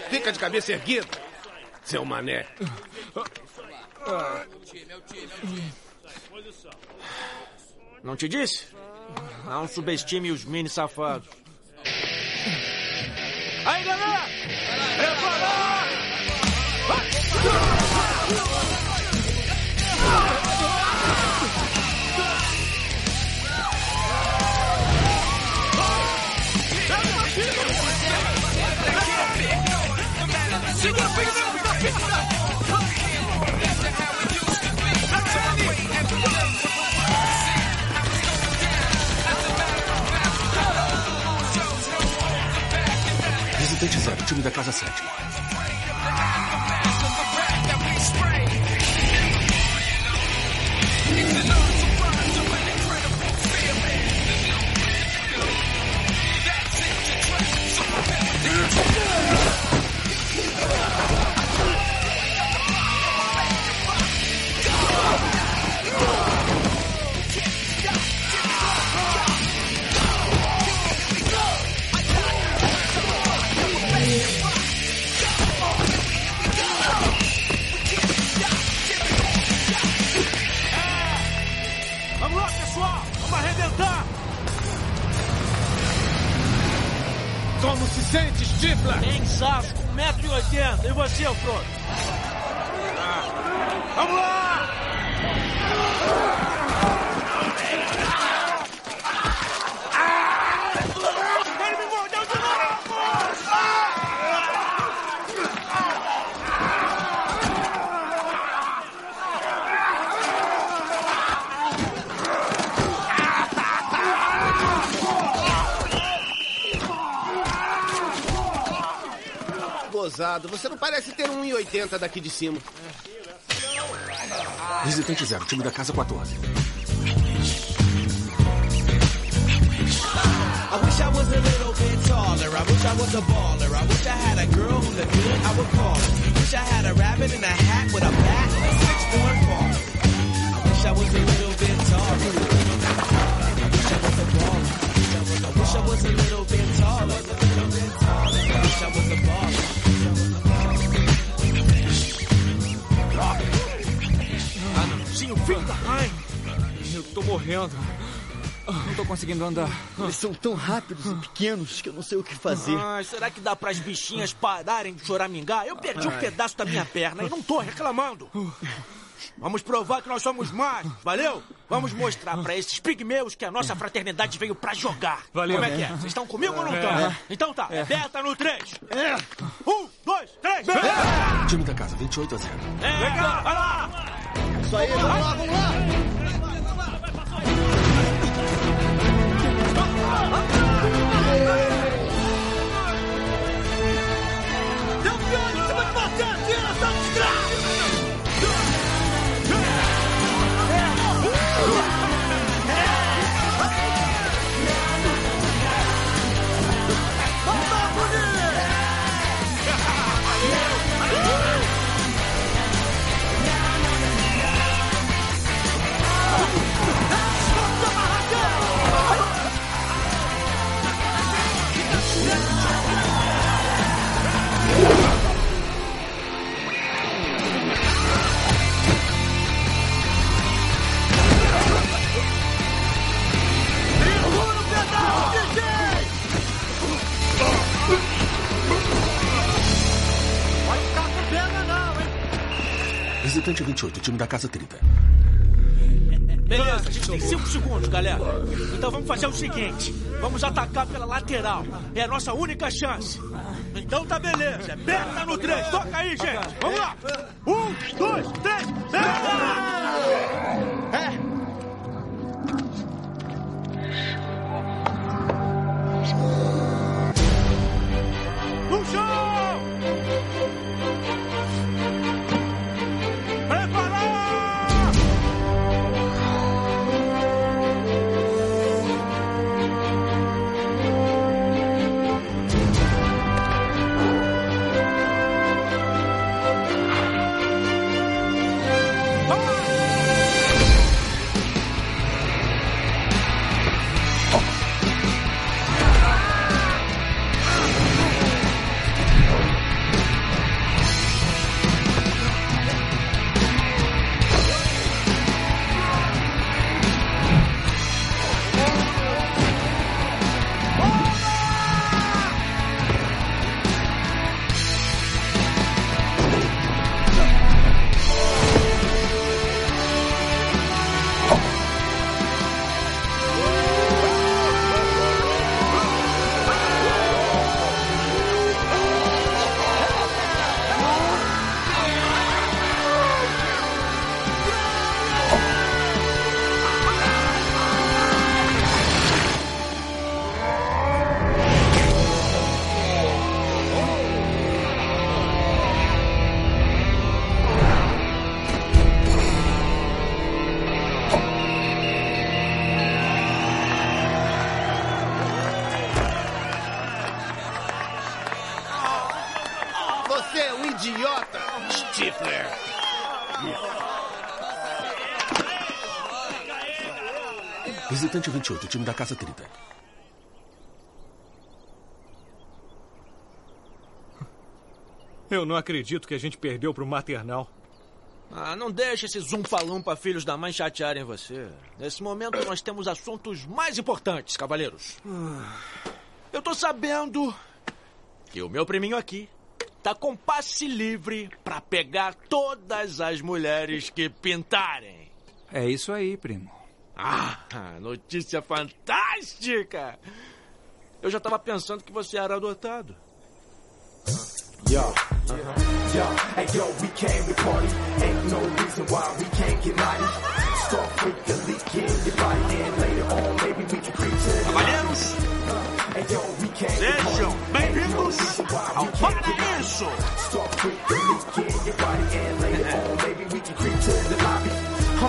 [SPEAKER 24] Fica de cabeça erguida, seu mané.
[SPEAKER 4] Não te disse? Não subestime os mini safados. Aí, galera! Preparar!
[SPEAKER 16] Visitante zero, time da casa 7.
[SPEAKER 24] Sente, Stifler?
[SPEAKER 4] Em Saço, 1,80m. E você, Frodo?
[SPEAKER 24] Vamos lá! Gozado, você não parece ter um 1,80 daqui de cima.
[SPEAKER 16] Visitante zero, time da casa 14.
[SPEAKER 25] I wish I was a little bit taller. I wish I was a baller. I wish I had a girl who looked good, I would call her. Wish I had a rabbit in a hat with a bat and a six-point ball. I wish I was a little bit taller. I wish I was a baller. Wish I was a little bit taller. I wish I was a baller.
[SPEAKER 4] Anãozinho, filho da mãe. Eu tô morrendo.
[SPEAKER 11] Não tô conseguindo andar.
[SPEAKER 8] Eles são tão rápidos e pequenos que eu não sei o que fazer.
[SPEAKER 4] Ah, será que dá pras bichinhas pararem de choramingar? Eu perdi um
[SPEAKER 8] Ai.
[SPEAKER 4] pedaço da minha perna e não tô reclamando. Vamos provar que nós somos mais, valeu? Vamos mostrar pra esses pigmeus que a nossa fraternidade veio pra jogar.
[SPEAKER 11] Valeu.
[SPEAKER 4] Como é que é?
[SPEAKER 11] É.
[SPEAKER 4] Vocês estão comigo ou não
[SPEAKER 11] É.
[SPEAKER 4] estão?
[SPEAKER 11] É.
[SPEAKER 4] Então tá,
[SPEAKER 11] É.
[SPEAKER 4] aperta no 3. Um, dois, três.
[SPEAKER 16] Time da casa 28 a 0.
[SPEAKER 4] É, Legal, vai lá.
[SPEAKER 24] Isso aí, vamos lá, vamos lá!
[SPEAKER 22] Deu hein?
[SPEAKER 16] Visitante 28, time da casa 30.
[SPEAKER 4] Beleza, a gente tem 5 segundos, galera. Então vamos fazer o seguinte: vamos atacar pela lateral. É a nossa única chance. Então tá beleza. Aperta no 3. Toca aí, gente. Vamos lá. Um, dois, três. É. No chão!
[SPEAKER 16] 28, time da Casa 30.
[SPEAKER 11] Eu não acredito que a gente perdeu pro maternal.
[SPEAKER 4] Ah, não deixe esse zumfalão para filhos da mãe chatearem você. Nesse momento nós temos assuntos mais importantes, cavaleiros. Eu tô sabendo que o meu priminho aqui tá com passe livre para pegar todas as mulheres que pintarem.
[SPEAKER 1] É isso aí, primo.
[SPEAKER 4] Ah, notícia fantástica! Eu já tava pensando que você era adotado.
[SPEAKER 26] Yo, yo, hey yo, we came to party. Ain't no reason why we can't get naughty. Start freaking leaking your body and later on maybe we can creep to the
[SPEAKER 4] Cavalheiros, sejam bem-vindos ao Paraíso!
[SPEAKER 26] Start freaking leaking your body and later on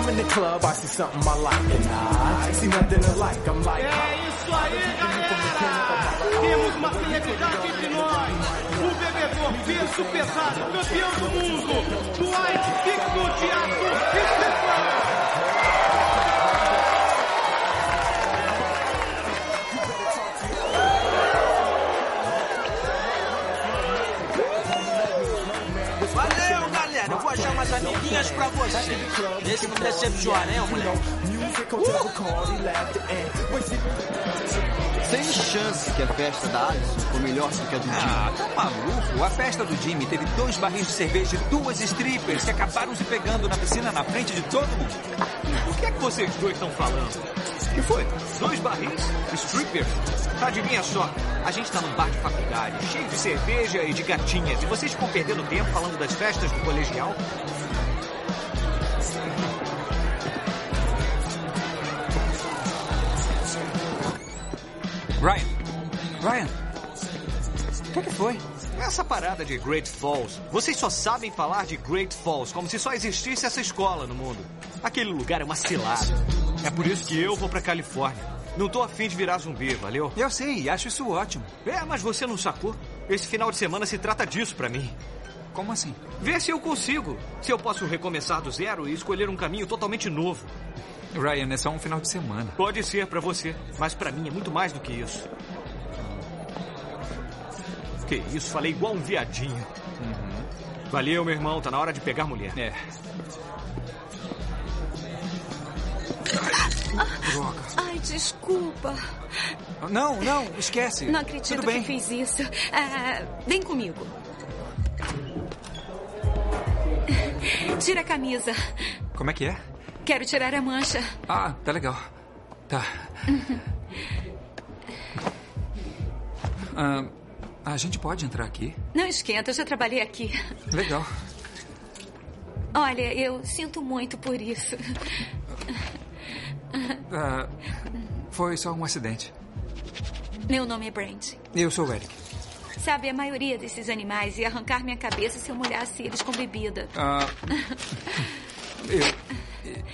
[SPEAKER 26] I'm in the club, I see something I like and I see nothing I like. I'm like,
[SPEAKER 14] É isso aí, galera! Temos uma celebridade entre nós. O bebedor peso pesado, campeão do mundo. Dwight Pico Teatro
[SPEAKER 4] Valeu, galera! Eu vou achar umas amiguinhas pra você. Vê se não decepciona, hein, moleque?
[SPEAKER 8] Sem chance que a festa da Alison foi melhor do que a do Jimmy.
[SPEAKER 1] Ah, tá maluco? A festa do Jimmy teve dois barris de cerveja e duas strippers que acabaram se pegando na piscina na frente de todo mundo.
[SPEAKER 11] O que é que vocês dois estão falando?
[SPEAKER 1] O que foi?
[SPEAKER 11] Dois barris? Strippers? Adivinha só, a gente tá num bar de faculdade, cheio de cerveja e de gatinhas, e vocês ficam perdendo tempo falando das festas do colegial?
[SPEAKER 1] Ryan! Ryan! O que, é que foi?
[SPEAKER 11] Essa parada de Great Falls, vocês só sabem falar de Great Falls como se só existisse essa escola no mundo. Aquele lugar é uma cilada. É por isso que eu vou pra Califórnia. Não tô afim de virar zumbi, valeu?
[SPEAKER 1] Eu sei, acho isso ótimo.
[SPEAKER 11] É, mas você não sacou? Esse final de semana se trata disso pra mim.
[SPEAKER 1] Como assim?
[SPEAKER 11] Ver se eu consigo. Se eu posso recomeçar do zero e escolher um caminho totalmente novo.
[SPEAKER 1] Ryan, é só um final de semana.
[SPEAKER 11] Pode ser pra você, mas pra mim é muito mais do que isso. Que isso, falei igual um viadinho. Valeu, meu irmão, tá na hora de pegar mulher.
[SPEAKER 1] É. Droga.
[SPEAKER 27] Ai, desculpa.
[SPEAKER 1] Não, não, esquece.
[SPEAKER 27] Não acredito
[SPEAKER 1] Tudo bem.
[SPEAKER 27] que fiz isso. Ah, vem comigo. Tira a camisa.
[SPEAKER 1] Como é que é?
[SPEAKER 27] Quero tirar a mancha.
[SPEAKER 1] Ah, tá legal. Tá. Ah, a gente pode entrar aqui?
[SPEAKER 27] Não esquenta, eu já trabalhei aqui.
[SPEAKER 1] Legal.
[SPEAKER 27] Olha, eu sinto muito por isso.
[SPEAKER 1] Ah, foi só um acidente.
[SPEAKER 27] Meu nome é Brand.
[SPEAKER 1] Eu sou o Eric.
[SPEAKER 27] Sabe, a maioria desses animais ia arrancar minha cabeça se eu molhasse eles com bebida.
[SPEAKER 1] Ah,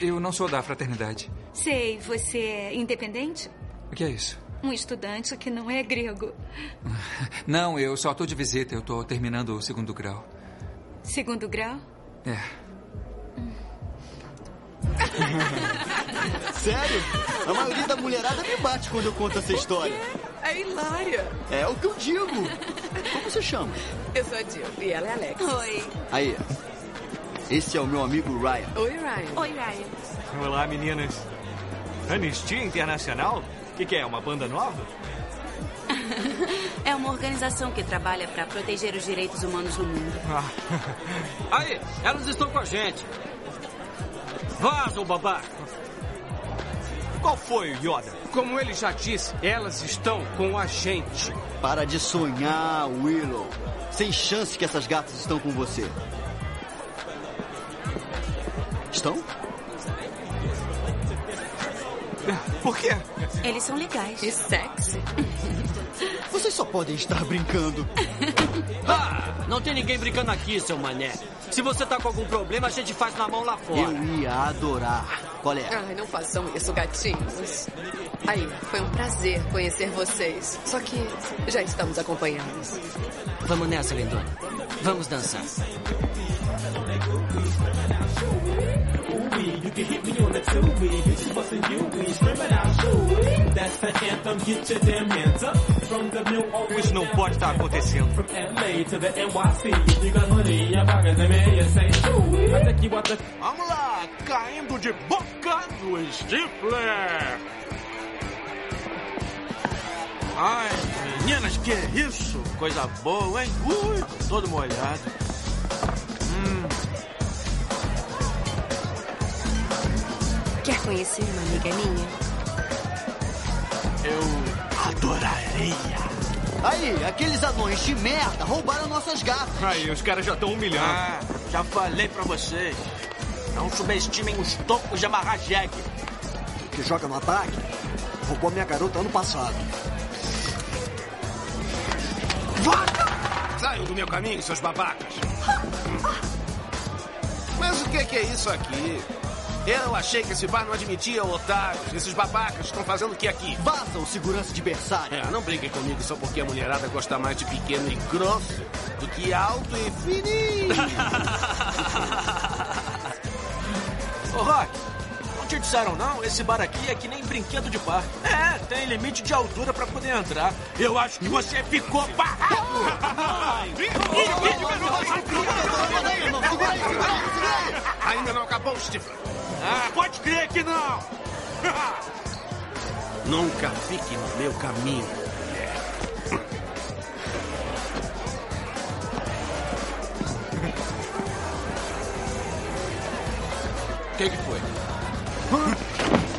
[SPEAKER 1] eu, eu não sou da fraternidade.
[SPEAKER 27] Sei, você é independente?
[SPEAKER 1] O que é isso?
[SPEAKER 27] Um estudante que não é grego.
[SPEAKER 1] Não, eu só tô de visita. Eu tô terminando o segundo grau.
[SPEAKER 27] Segundo grau?
[SPEAKER 1] É.
[SPEAKER 8] Sério? A maioria da mulherada me bate quando eu conto essa história.
[SPEAKER 2] É hilária.
[SPEAKER 8] É o que eu digo. Como você chama?
[SPEAKER 2] Eu sou a Jill e ela é a Alex.
[SPEAKER 27] Oi.
[SPEAKER 8] Aí, esse é o meu amigo Ryan.
[SPEAKER 2] Oi, Ryan.
[SPEAKER 27] Oi, Ryan.
[SPEAKER 11] Olá, meninas. Anistia Internacional? O que, que é? Uma banda nova?
[SPEAKER 13] É uma organização que trabalha para proteger os direitos humanos no mundo.
[SPEAKER 22] Aí, elas estão com a gente. Vaza, o babaca.
[SPEAKER 11] Qual foi, Yoda?
[SPEAKER 28] Como ele já disse, elas estão com a gente.
[SPEAKER 8] Para de sonhar, Willow. Sem chance que essas gatas estão com você. Estão?
[SPEAKER 11] Por quê?
[SPEAKER 13] Eles são legais.
[SPEAKER 2] E sexy.
[SPEAKER 8] Vocês só podem estar brincando.
[SPEAKER 22] Ah, não tem ninguém brincando aqui, seu mané. Se você tá com algum problema, a gente faz na mão lá fora.
[SPEAKER 8] Eu ia adorar. Qual é?
[SPEAKER 2] Ai, não façam isso, gatinhos. Aí, foi um prazer conhecer vocês. Só que já estamos acompanhados.
[SPEAKER 22] Vamos nessa, lindona. Vamos dançar.
[SPEAKER 26] You can hit me on the two-way, bitches busting you, we screaming out, shoo That's the anthem, get your damn hands up. From the New Orleans
[SPEAKER 11] Isso não pode estar acontecendo.
[SPEAKER 26] from LA to the NYC. If you got money, your pockets, let me hear you say, shoo I take you out the
[SPEAKER 4] Vamos lá, caindo de boca do Stifler. Ai, Meninas, que é isso? Coisa boa, hein? Ui, todo molhado. Hum,
[SPEAKER 2] conhecer uma amiga minha?
[SPEAKER 4] eu adoraria.
[SPEAKER 8] Aí, aqueles anões de merda roubaram nossas gatas.
[SPEAKER 11] Aí, os caras já estão humilhando.
[SPEAKER 4] Ah, já falei pra vocês. Não subestimem os tocos de amarrar jegue.
[SPEAKER 22] Que joga no ataque? Roubou minha garota ano passado.
[SPEAKER 24] Saiam do meu caminho, seus babacas. Mas o que é isso aqui? Eu achei que esse bar não admitia otários. Esses babacas estão fazendo o que aqui?
[SPEAKER 8] Vazam, segurança de berçário.
[SPEAKER 24] É, não brinquem comigo só porque a mulherada gosta mais de pequeno e grosso do que alto e fininho.
[SPEAKER 4] Ô, Rock, não te disseram não? Esse bar aqui é que nem brinquedo de parque. É, tem limite de altura pra poder entrar. Eu acho que você ficou barrado.
[SPEAKER 24] Ainda não acabou, Stifler.
[SPEAKER 4] Ah, pode crer que não.
[SPEAKER 24] Nunca fique no meu caminho.
[SPEAKER 4] O que, que foi?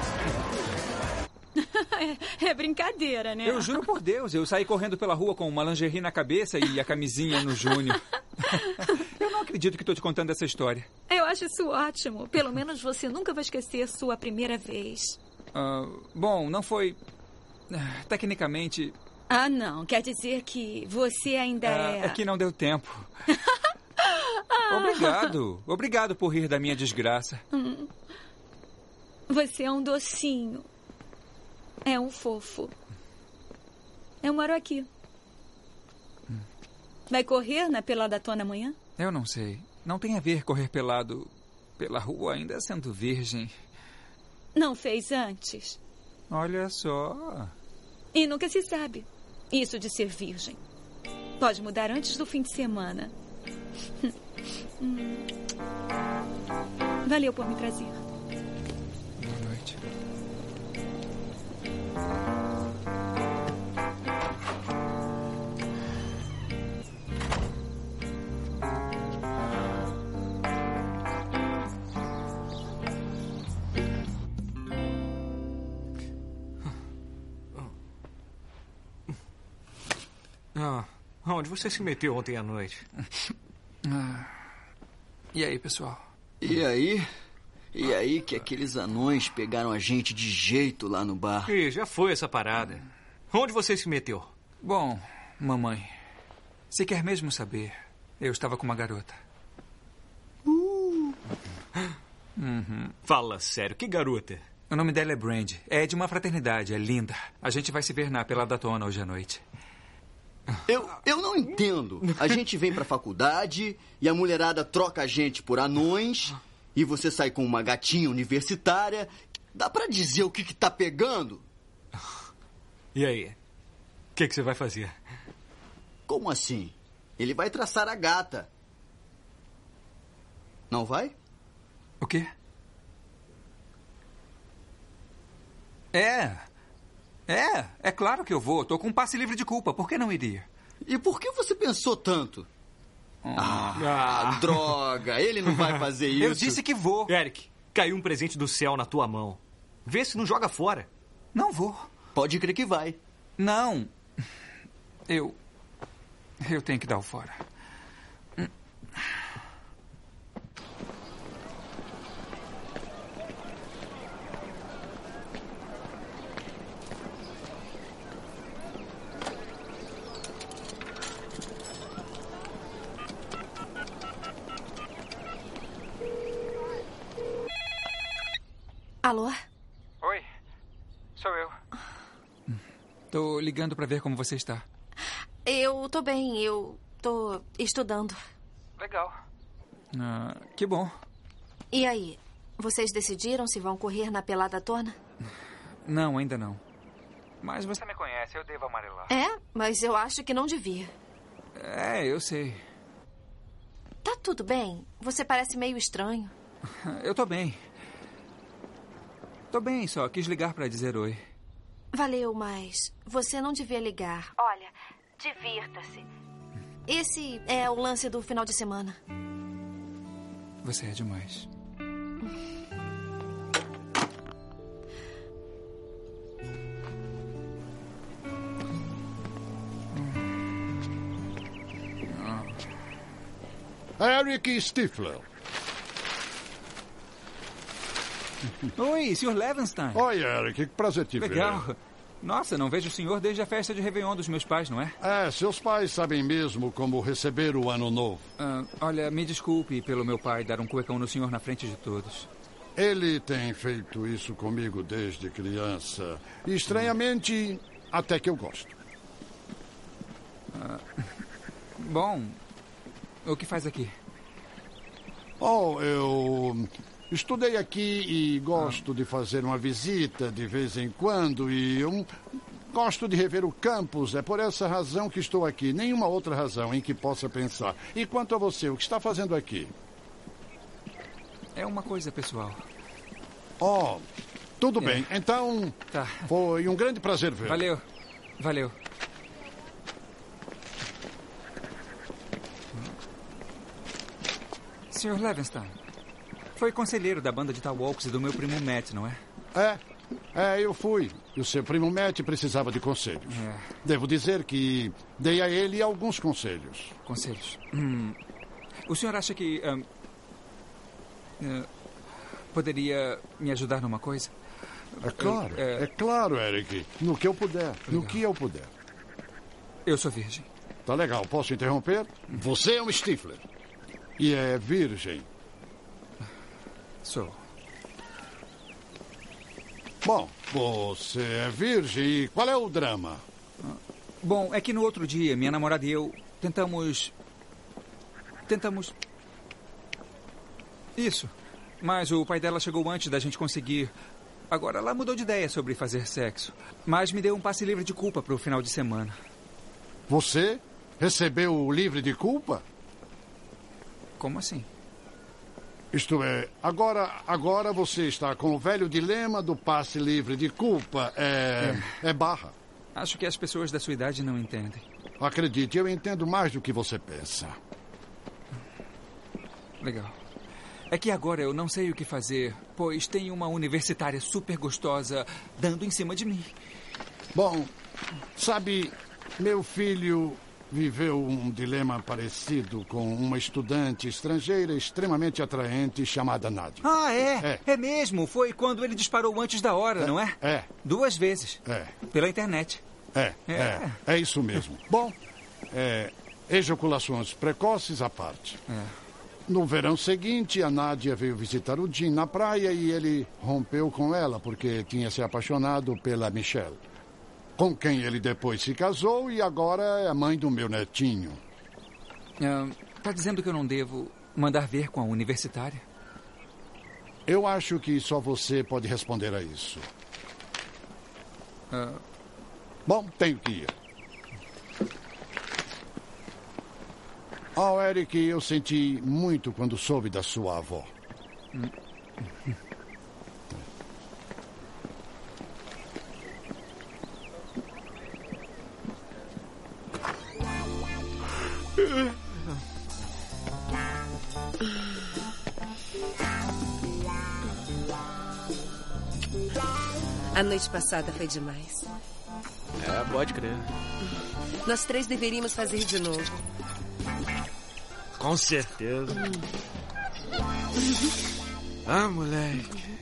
[SPEAKER 27] É, é brincadeira, né?
[SPEAKER 1] Eu juro por Deus, eu saí correndo pela rua com uma lingerie na cabeça e a camisinha no Júnior. Eu não acredito que estou te contando essa história.
[SPEAKER 27] Eu acho isso ótimo. Pelo menos você nunca vai esquecer sua primeira vez.
[SPEAKER 1] Ah, bom, não foi. ah, Tecnicamente,
[SPEAKER 27] Ah, não. Quer dizer que você ainda
[SPEAKER 1] ah,
[SPEAKER 27] é.
[SPEAKER 1] é que não deu tempo. Obrigado. Obrigado por rir da minha desgraça.
[SPEAKER 27] Hum. Você é um docinho. É um fofo. Eu moro aqui. Vai correr na peladatona amanhã?
[SPEAKER 1] Eu não sei. Não tem a ver correr pelado pela rua ainda sendo virgem.
[SPEAKER 27] Não fez antes.
[SPEAKER 1] Olha só.
[SPEAKER 27] E nunca se sabe. Isso de ser virgem. Pode mudar antes do fim de semana. Hum. Valeu por me trazer.
[SPEAKER 11] Ah, onde você se meteu ontem à noite?
[SPEAKER 1] Ah. E aí, pessoal?
[SPEAKER 8] E aí? E aí que aqueles anões pegaram a gente de jeito lá no bar.
[SPEAKER 11] Ih, já foi essa parada. Onde você se meteu?
[SPEAKER 1] Bom, mamãe, se quer mesmo saber, eu estava com uma garota. Uhum.
[SPEAKER 11] Fala sério, que garota?
[SPEAKER 1] O nome dela é Brand. É de uma fraternidade, é linda. A gente vai se ver na Peladatona hoje à noite.
[SPEAKER 8] Eu, eu não entendo. A gente vem pra faculdade e a mulherada troca a gente por anões e você sai com uma gatinha universitária. Dá pra dizer o que, que tá pegando?
[SPEAKER 11] E aí? O que, que você vai fazer?
[SPEAKER 8] Como assim? Ele vai traçar a gata. Não vai?
[SPEAKER 1] O quê? É. É, é claro que eu vou. Tô com um passe livre de culpa. Por que não iria?
[SPEAKER 8] E por que você pensou tanto? Ah, droga, ele não vai fazer isso.
[SPEAKER 11] Eu disse que vou. Eric, caiu um presente do céu na tua mão. Vê se não joga fora.
[SPEAKER 1] Não vou.
[SPEAKER 8] Pode crer que vai.
[SPEAKER 1] Não. Eu. Eu tenho que dar o fora.
[SPEAKER 9] Alô?
[SPEAKER 1] Oi. Sou eu. Tô ligando pra ver como você está.
[SPEAKER 9] Eu tô bem, eu tô estudando.
[SPEAKER 1] Legal. Ah, que bom.
[SPEAKER 9] E aí? Vocês decidiram se vão correr na pelada tona?
[SPEAKER 1] Não, ainda não. Mas você me conhece, eu devo amarelar.
[SPEAKER 9] É, mas eu acho que não devia.
[SPEAKER 1] É, eu sei.
[SPEAKER 9] Tá tudo bem? Você parece meio estranho.
[SPEAKER 1] Eu tô bem. Tô bem, só quis ligar pra dizer oi.
[SPEAKER 9] Valeu, mas você não devia ligar. Olha, divirta-se. Esse é o lance do final de semana.
[SPEAKER 1] Você é demais.
[SPEAKER 17] Eric Stifler.
[SPEAKER 1] Oi, Sr. Levenstein.
[SPEAKER 17] Oi, Eric. Que prazer te ver.
[SPEAKER 1] Legal. Nossa, não vejo o senhor desde a festa de Réveillon dos meus pais, não é?
[SPEAKER 17] É, seus pais sabem mesmo como receber o ano novo.
[SPEAKER 1] Ah, olha, me desculpe pelo meu pai dar um cuecão no senhor na frente de todos.
[SPEAKER 17] Ele tem feito isso comigo desde criança. E, estranhamente, até que eu gosto.
[SPEAKER 1] Ah, bom, o que faz aqui?
[SPEAKER 17] Oh, eu estudei aqui e gosto de fazer uma visita de vez em quando e eu gosto de rever o campus. É por essa razão que estou aqui. Nenhuma outra razão em que possa pensar. E quanto a você, o que está fazendo aqui?
[SPEAKER 1] É uma coisa pessoal.
[SPEAKER 17] Oh, tudo
[SPEAKER 1] É.
[SPEAKER 17] bem. Então,
[SPEAKER 1] Tá.
[SPEAKER 17] foi um grande prazer ver.
[SPEAKER 1] Valeu. Valeu. Sr. Levenstein, foi conselheiro da banda de Talwalks e do meu primo Matt, não é?
[SPEAKER 17] É, é, eu fui. E o seu primo Matt precisava de conselhos.
[SPEAKER 1] É.
[SPEAKER 17] Devo dizer que dei a ele alguns conselhos.
[SPEAKER 1] Conselhos. Hum. O senhor acha que. ahn, eh, poderia me ajudar numa coisa?
[SPEAKER 17] É claro,
[SPEAKER 1] Eu, eh,
[SPEAKER 17] é claro, Eric. No que eu puder. No que eu puder.
[SPEAKER 1] Eu sou virgem.
[SPEAKER 17] Tá legal, posso interromper? Você é um Stifler. E é virgem.
[SPEAKER 1] Sou.
[SPEAKER 17] Bom, você é virgem e qual é o drama?
[SPEAKER 1] Bom, é que no outro dia, minha namorada e eu tentamos. Tentamos. Isso. Mas o pai dela chegou antes da gente conseguir. Agora ela mudou de ideia sobre fazer sexo. Mas me deu um passe livre de culpa para o final de semana.
[SPEAKER 17] Você recebeu o livre de culpa?
[SPEAKER 1] Como assim?
[SPEAKER 17] Isto é, agora, agora você está com o velho dilema do passe livre de culpa. É, é barra.
[SPEAKER 1] Acho que as pessoas da sua idade não entendem.
[SPEAKER 17] Acredite, eu entendo mais do que você pensa.
[SPEAKER 1] Legal. É que agora eu não sei o que fazer, pois tem uma universitária super gostosa dando em cima de mim.
[SPEAKER 17] Bom, sabe, meu filho viveu um dilema parecido com uma estudante estrangeira extremamente atraente chamada Nadia.
[SPEAKER 1] Ah, é?
[SPEAKER 17] É.
[SPEAKER 1] É mesmo. Foi quando ele disparou antes da hora, não é?
[SPEAKER 17] É.
[SPEAKER 1] Duas vezes.
[SPEAKER 17] É.
[SPEAKER 1] Pela internet.
[SPEAKER 17] É,
[SPEAKER 1] É.
[SPEAKER 17] é, é isso mesmo. Bom, é, ejaculações precoces à parte.
[SPEAKER 1] É.
[SPEAKER 17] No verão seguinte, a Nádia veio visitar o Jim na praia e ele rompeu com ela porque tinha se apaixonado pela Michelle. Com quem ele depois se casou e agora é a mãe do meu netinho.
[SPEAKER 1] Está dizendo que eu não devo mandar ver com a universitária?
[SPEAKER 17] Eu acho que só você pode responder a isso.
[SPEAKER 1] Ah,
[SPEAKER 17] Bom, tenho que ir. Oh, Eric, eu senti muito quando soube da sua avó.
[SPEAKER 2] A noite passada foi demais.
[SPEAKER 4] É, pode crer.
[SPEAKER 2] Nós três deveríamos fazer de novo.
[SPEAKER 4] Com certeza. Ah, moleque.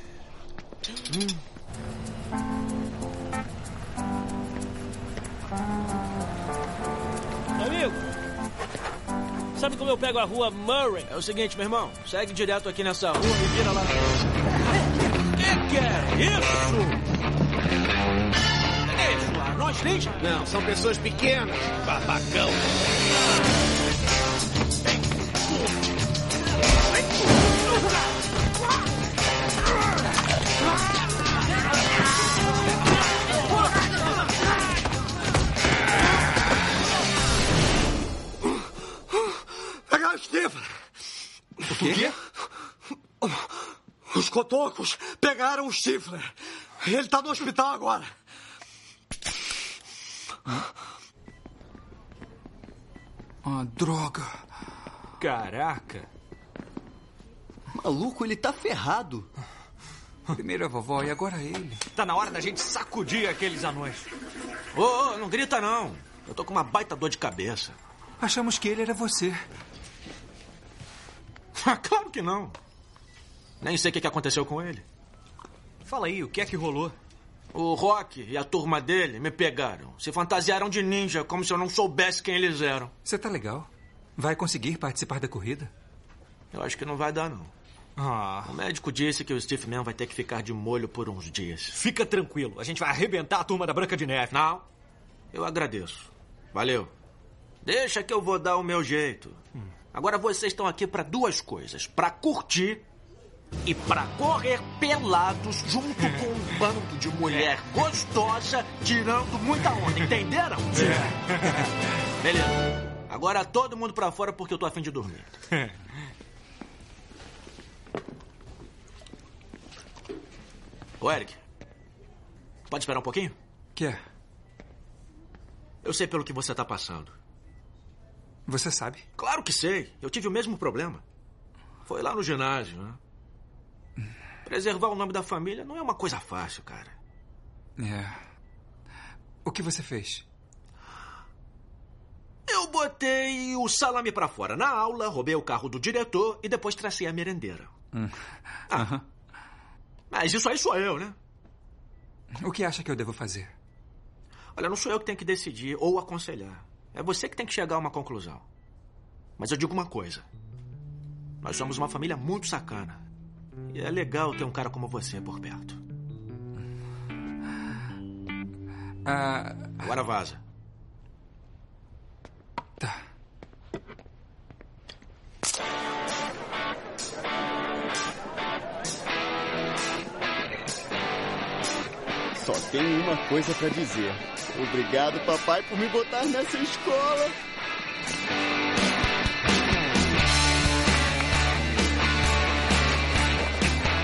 [SPEAKER 29] Amigo, sabe como eu pego a rua Murray?
[SPEAKER 4] É o seguinte, meu irmão. Segue direto aqui nessa rua e vira lá. Que que é isso? Isso lá, nós ninja?
[SPEAKER 24] Não, são pessoas pequenas, babacão.
[SPEAKER 23] Legal, Steve.
[SPEAKER 1] O quê?
[SPEAKER 22] Os cotocos pegaram o Stifler. Ele tá no hospital agora.
[SPEAKER 1] Ah, droga. Caraca.
[SPEAKER 8] Maluco, ele tá ferrado.
[SPEAKER 1] Primeiro a vovó e agora ele.
[SPEAKER 4] Tá na hora da gente sacudir aqueles anões. Ô, ô, não grita não. Eu tô com uma baita dor de cabeça.
[SPEAKER 1] Achamos que ele era você.
[SPEAKER 4] claro que não. Nem sei o que aconteceu com ele.
[SPEAKER 1] Fala aí, o que é que rolou?
[SPEAKER 4] O Rock e a turma dele me pegaram. Se fantasiaram de ninja, como se eu não soubesse quem eles eram.
[SPEAKER 1] Você tá legal? Vai conseguir participar da corrida?
[SPEAKER 4] Eu acho que não vai dar, não.
[SPEAKER 1] Ah.
[SPEAKER 4] O médico disse que o Steve Man vai ter que ficar de molho por uns dias.
[SPEAKER 1] Fica tranquilo, a gente vai arrebentar a turma da Branca de Neve.
[SPEAKER 4] Não, eu agradeço. Valeu. Deixa que eu vou dar o meu jeito. Agora vocês estão aqui para duas coisas: para curtir e para correr pelados junto com um bando de mulher gostosa tirando muita onda, entenderam? Beleza. Agora todo mundo para fora porque eu tô afim de dormir. Ô, Eric. Pode esperar um pouquinho?
[SPEAKER 1] Quer?
[SPEAKER 4] Eu sei pelo que você tá passando.
[SPEAKER 1] Você sabe?
[SPEAKER 4] Claro que sei. Eu tive o mesmo problema. Foi lá no ginásio, né? Preservar o nome da família não é uma coisa fácil, cara.
[SPEAKER 1] É. O que você fez?
[SPEAKER 4] Eu botei o salame pra fora na aula, roubei o carro do diretor e depois tracei a merendeira.
[SPEAKER 1] Hum.
[SPEAKER 4] Ah.
[SPEAKER 1] Aham.
[SPEAKER 4] Mas isso aí sou eu, né?
[SPEAKER 1] O que acha que eu devo fazer?
[SPEAKER 4] Olha, não sou eu que tenho que decidir ou aconselhar. É você que tem que chegar a uma conclusão. Mas eu digo uma coisa. Nós somos uma família muito sacana. E é legal ter um cara como você por perto.
[SPEAKER 1] Ah,
[SPEAKER 4] Agora vaza.
[SPEAKER 1] Tá.
[SPEAKER 8] Só tenho uma coisa pra dizer. Obrigado, papai, por me botar nessa escola.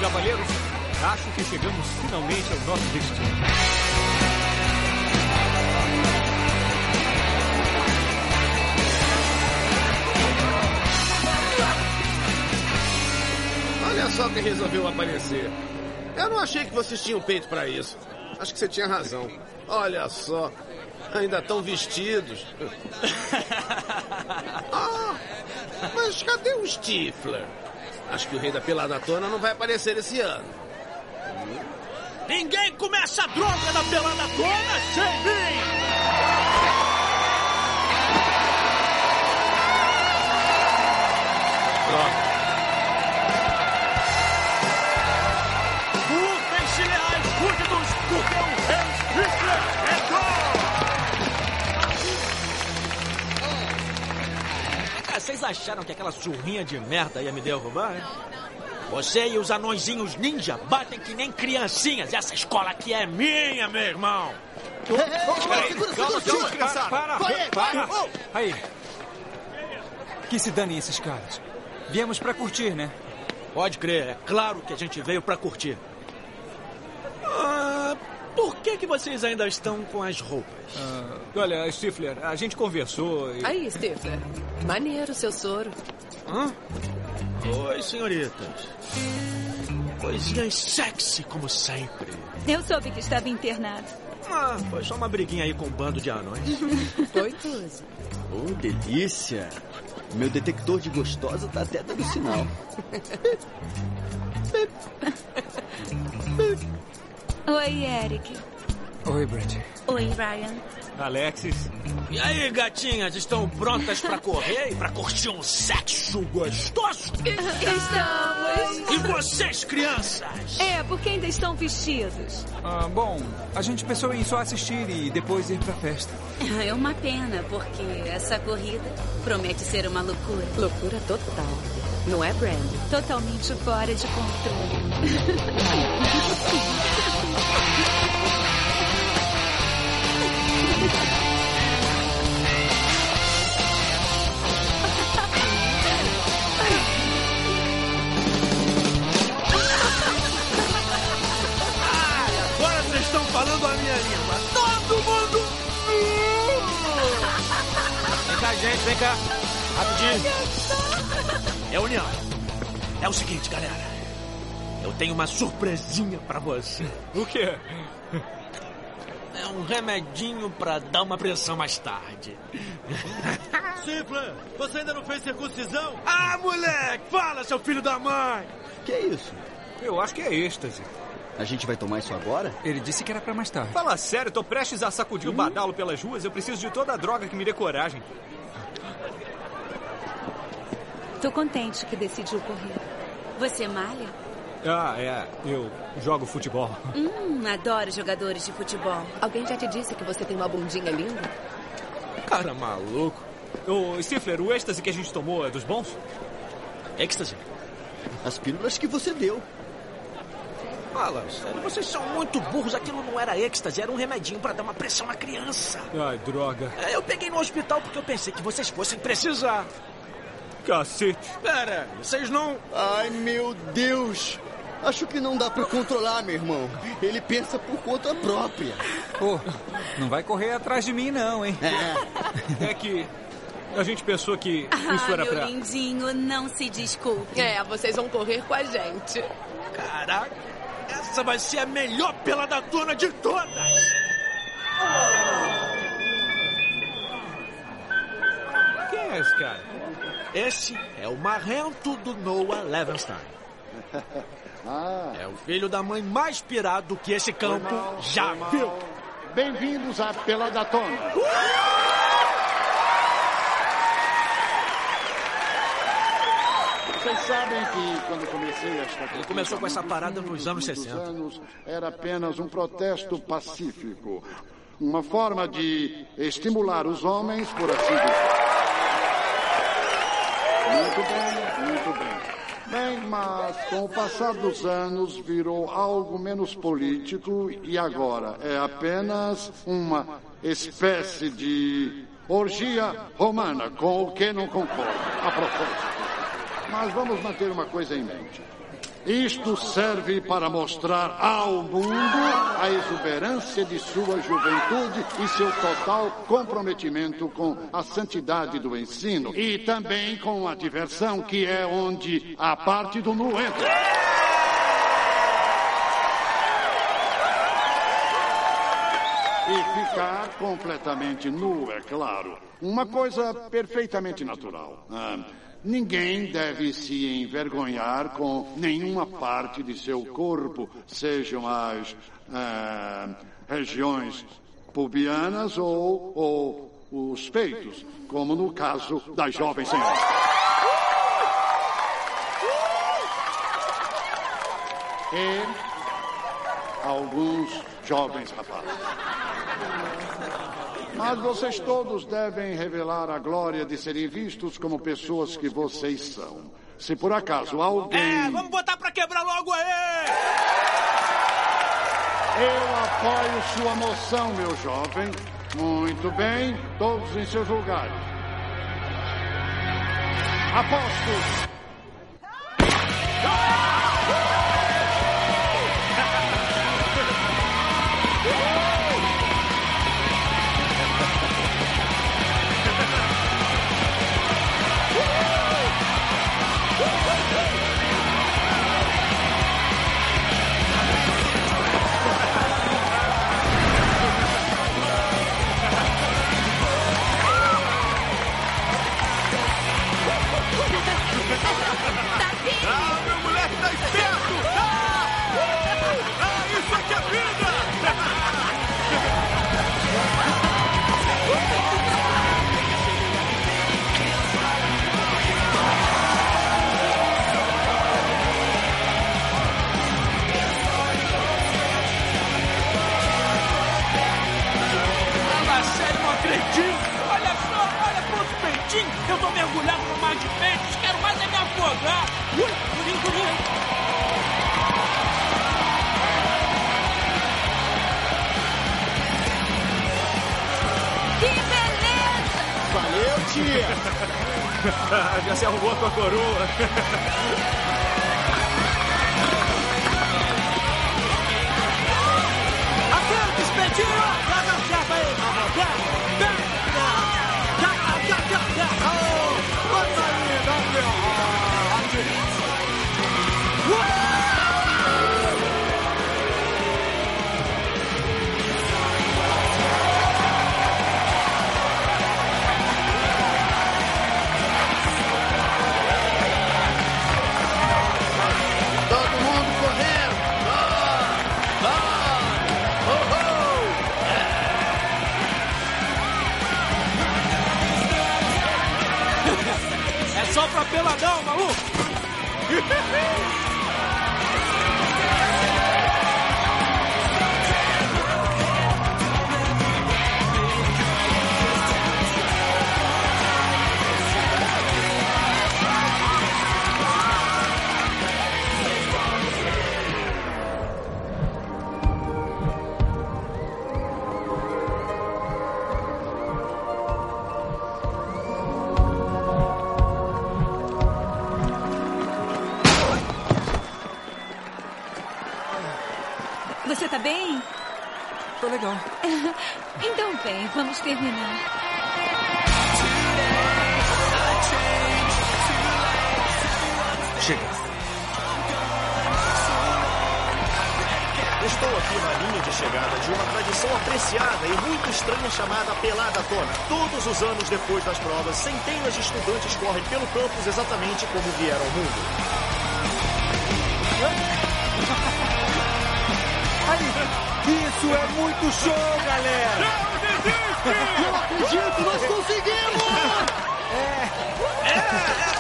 [SPEAKER 1] Cavaleiros, acho que chegamos finalmente ao nosso destino.
[SPEAKER 24] Olha só quem resolveu aparecer. Eu não achei que vocês tinham peito pra isso. Acho que você tinha razão. Olha só. Ainda estão vestidos. Ah, mas cadê o Stifler? Acho que o rei da peladotona não vai aparecer esse ano.
[SPEAKER 4] Ninguém começa a droga da pelada toda sem mim! Vocês acharam que aquela surrinha de merda ia me derrubar, hein? Você e os anõezinhos ninja batem que nem criancinhas. Essa escola aqui é minha, meu irmão.
[SPEAKER 1] Peraí, calma, calma, para, para, para. Aí. Que se danem esses caras. Viemos pra curtir, né?
[SPEAKER 4] Pode crer, é claro que a gente veio pra curtir. Por que que vocês ainda estão com as roupas?
[SPEAKER 1] Ah, olha, Stifler, a gente conversou e...
[SPEAKER 25] Aí, Stifler. Maneiro seu soro.
[SPEAKER 4] Hã? Oi, senhoritas. Coisinhas sexy, como sempre.
[SPEAKER 27] Eu soube que estava internado.
[SPEAKER 4] Ah, foi só uma briguinha aí com um bando de anões.
[SPEAKER 25] Gostoso.
[SPEAKER 8] Oh, delícia. Meu detector de gostosa tá até dando sinal.
[SPEAKER 27] Oi, Eric.
[SPEAKER 1] Oi, Brad.
[SPEAKER 27] Oi, Ryan.
[SPEAKER 1] Alexis.
[SPEAKER 4] E aí, gatinhas, estão prontas pra correr e pra curtir um sexo gostoso?
[SPEAKER 27] Estamos.
[SPEAKER 4] E vocês, crianças?
[SPEAKER 27] É, porque ainda estão vestidos.
[SPEAKER 1] Ah, bom, a gente pensou em só assistir e depois ir pra festa.
[SPEAKER 30] É uma pena, porque essa corrida promete ser uma loucura.
[SPEAKER 25] Loucura total. Não é, Brand?
[SPEAKER 27] Totalmente fora de controle. estão falando a minha língua. Todo mundo viu!
[SPEAKER 4] Vem cá, gente, vem cá. Rapidinho. É união. É o seguinte, galera. Eu tenho uma surpresinha pra você.
[SPEAKER 1] O quê?
[SPEAKER 4] É um remedinho pra dar uma pressão mais tarde.
[SPEAKER 23] Chifla, você ainda não fez circuncisão?
[SPEAKER 4] Ah, moleque! Fala, seu filho da mãe!
[SPEAKER 8] Que é isso?
[SPEAKER 1] Eu acho que é êxtase.
[SPEAKER 8] A gente vai tomar isso agora?
[SPEAKER 1] Ele disse que era pra mais tarde. Fala sério, tô prestes a sacudir o badalo pelas ruas. Eu preciso de toda a droga que me dê coragem.
[SPEAKER 27] Tô contente que decidiu correr.
[SPEAKER 30] Você malha?
[SPEAKER 1] Ah, é. Eu jogo futebol.
[SPEAKER 30] Hum, adoro jogadores de futebol.
[SPEAKER 25] Alguém já te disse que você tem uma bundinha linda?
[SPEAKER 1] Cara maluco. Ô, Stifler, o êxtase que a gente tomou é dos bons?
[SPEAKER 4] Êxtase?
[SPEAKER 8] As pílulas que você deu.
[SPEAKER 4] Fala, sério, vocês são muito burros. Aquilo não era êxtase, era um remedinho pra dar uma pressão à criança.
[SPEAKER 1] Ai, droga.
[SPEAKER 4] É, Eu peguei no hospital porque eu pensei que vocês fossem precisar.
[SPEAKER 1] Cacete.
[SPEAKER 4] Pera, vocês não.
[SPEAKER 8] Ai, meu Deus! Acho que não dá pra controlar, meu irmão. Ele pensa por conta própria.
[SPEAKER 1] Pô, não vai correr atrás de mim, não, hein? É, que a gente pensou que isso
[SPEAKER 30] ah,
[SPEAKER 1] era
[SPEAKER 30] meu
[SPEAKER 1] pra.
[SPEAKER 30] lindinho, não se desculpe.
[SPEAKER 25] É, vocês vão correr com a gente.
[SPEAKER 4] Caraca, essa vai ser a melhor peladatona de todas!
[SPEAKER 1] Quem é esse cara?
[SPEAKER 4] Esse é o marrento do Noah Levenstein.
[SPEAKER 17] Ah,
[SPEAKER 4] É o filho da mãe mais pirado que esse campo já viu.
[SPEAKER 17] bem-vindos à Peladatona. Vocês sabem que quando comecei esta
[SPEAKER 4] Ele começou com essa parada nos anos 60.
[SPEAKER 17] anos, era apenas um protesto pacífico. Uma forma de estimular os homens, por assim dizer. Muito bem, muito bem. Bem, mas com o passar dos anos virou algo menos político e agora é apenas uma espécie de orgia romana, com o que não concordo. A propósito. Mas vamos manter uma coisa em mente. Isto serve para mostrar ao mundo a exuberância de sua juventude e seu total comprometimento com a santidade do ensino. E também com a diversão, que é onde a parte do nu entra. E ficar completamente nu, é claro. Uma coisa perfeitamente natural. Ah, ninguém deve se envergonhar com nenhuma parte de seu corpo, sejam as ah, regiões pubianas ou, ou os peitos, como no caso da jovem senhora. E alguns jovens rapazes. Mas vocês todos devem revelar a glória de serem vistos como pessoas que vocês são. Se por acaso alguém.
[SPEAKER 4] É, vamos botar pra quebrar logo aí!
[SPEAKER 17] Eu apoio sua moção, meu jovem. Muito bem, todos em seus lugares. Aposto.
[SPEAKER 23] Ah,
[SPEAKER 27] terminar.
[SPEAKER 16] Chega.
[SPEAKER 31] Estou aqui na linha de chegada de uma tradição apreciada e muito estranha chamada Pelada Tona. Todos os anos depois das provas, centenas de estudantes correm pelo campus exatamente como vieram ao mundo.
[SPEAKER 1] Isso é muito show, galera!
[SPEAKER 8] Não acredito, nós conseguimos!
[SPEAKER 1] É, é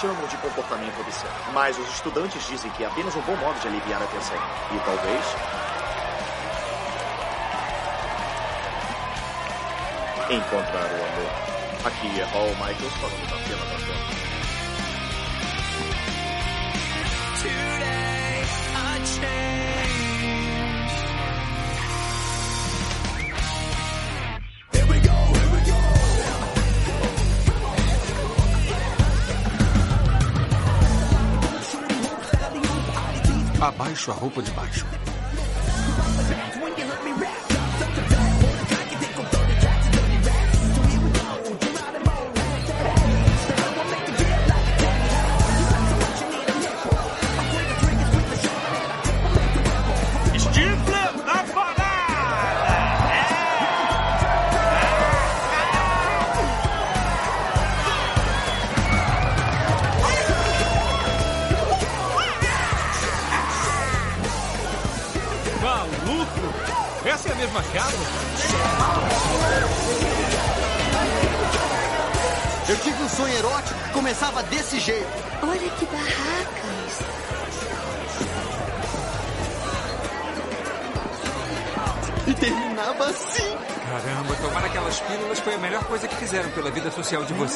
[SPEAKER 31] chamam de comportamento obsceno, mas os estudantes dizem que é apenas um bom modo de aliviar a tensão. E talvez. Encontrar o amor. Aqui é Paul Michaels falando da pena da
[SPEAKER 16] Abaixo a roupa de baixo.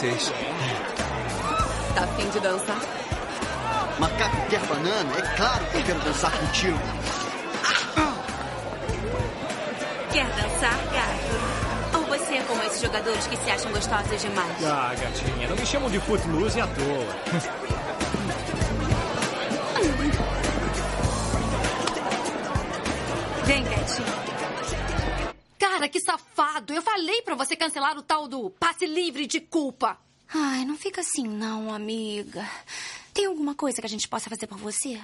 [SPEAKER 32] Vocês.
[SPEAKER 2] Tá afim de dançar?
[SPEAKER 8] Macaco quer banana? É claro que eu quero dançar contigo.
[SPEAKER 13] Quer dançar, gato? Ou você é como esses jogadores que se acham gostosos demais?
[SPEAKER 11] Ah, gatinha, não me chamam de footloose à toa.
[SPEAKER 9] Passe livre de culpa.
[SPEAKER 3] Ai, não fica assim não, amiga. Tem alguma coisa que a gente possa fazer por você?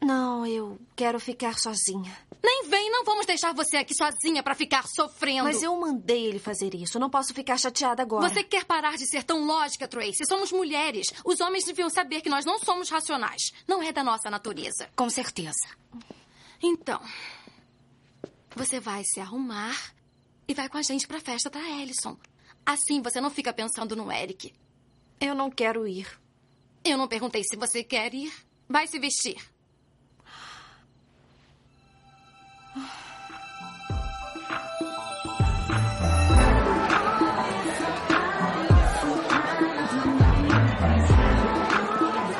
[SPEAKER 9] Não, eu quero ficar sozinha.
[SPEAKER 3] Nem vem, não vamos deixar você aqui sozinha pra ficar sofrendo.
[SPEAKER 9] Mas eu mandei ele fazer isso. Não posso ficar chateada agora.
[SPEAKER 3] Você quer parar de ser tão lógica, Tracy? Somos mulheres. Os homens deviam saber que nós não somos racionais. Não é da nossa natureza.
[SPEAKER 9] Com certeza.
[SPEAKER 3] Então, você vai se arrumar e vai com a gente pra festa da Ellison. Assim você não fica pensando no Eric.
[SPEAKER 9] Eu não quero ir.
[SPEAKER 3] Eu não perguntei se você quer ir. Vai se vestir.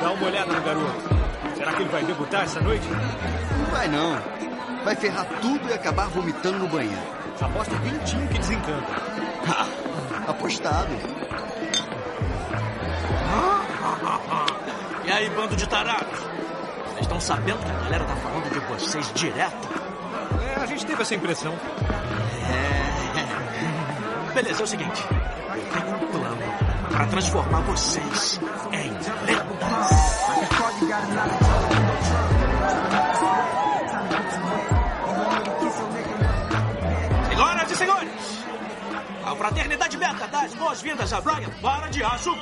[SPEAKER 11] Dá uma olhada no garoto. Será que ele vai debutar essa noite?
[SPEAKER 8] Não vai não. Vai ferrar tudo e acabar vomitando no banheiro.
[SPEAKER 11] Aposto vintinho que desencanta.
[SPEAKER 8] Apostado.
[SPEAKER 4] E aí, bando de tarados? Vocês estão sabendo que a galera tá falando de vocês direto?
[SPEAKER 11] É, a gente teve essa impressão.
[SPEAKER 4] É. Beleza, é o seguinte. Eu tenho um plano para transformar vocês a fraternidade beta dá as boas-vindas a Brian para de aço. E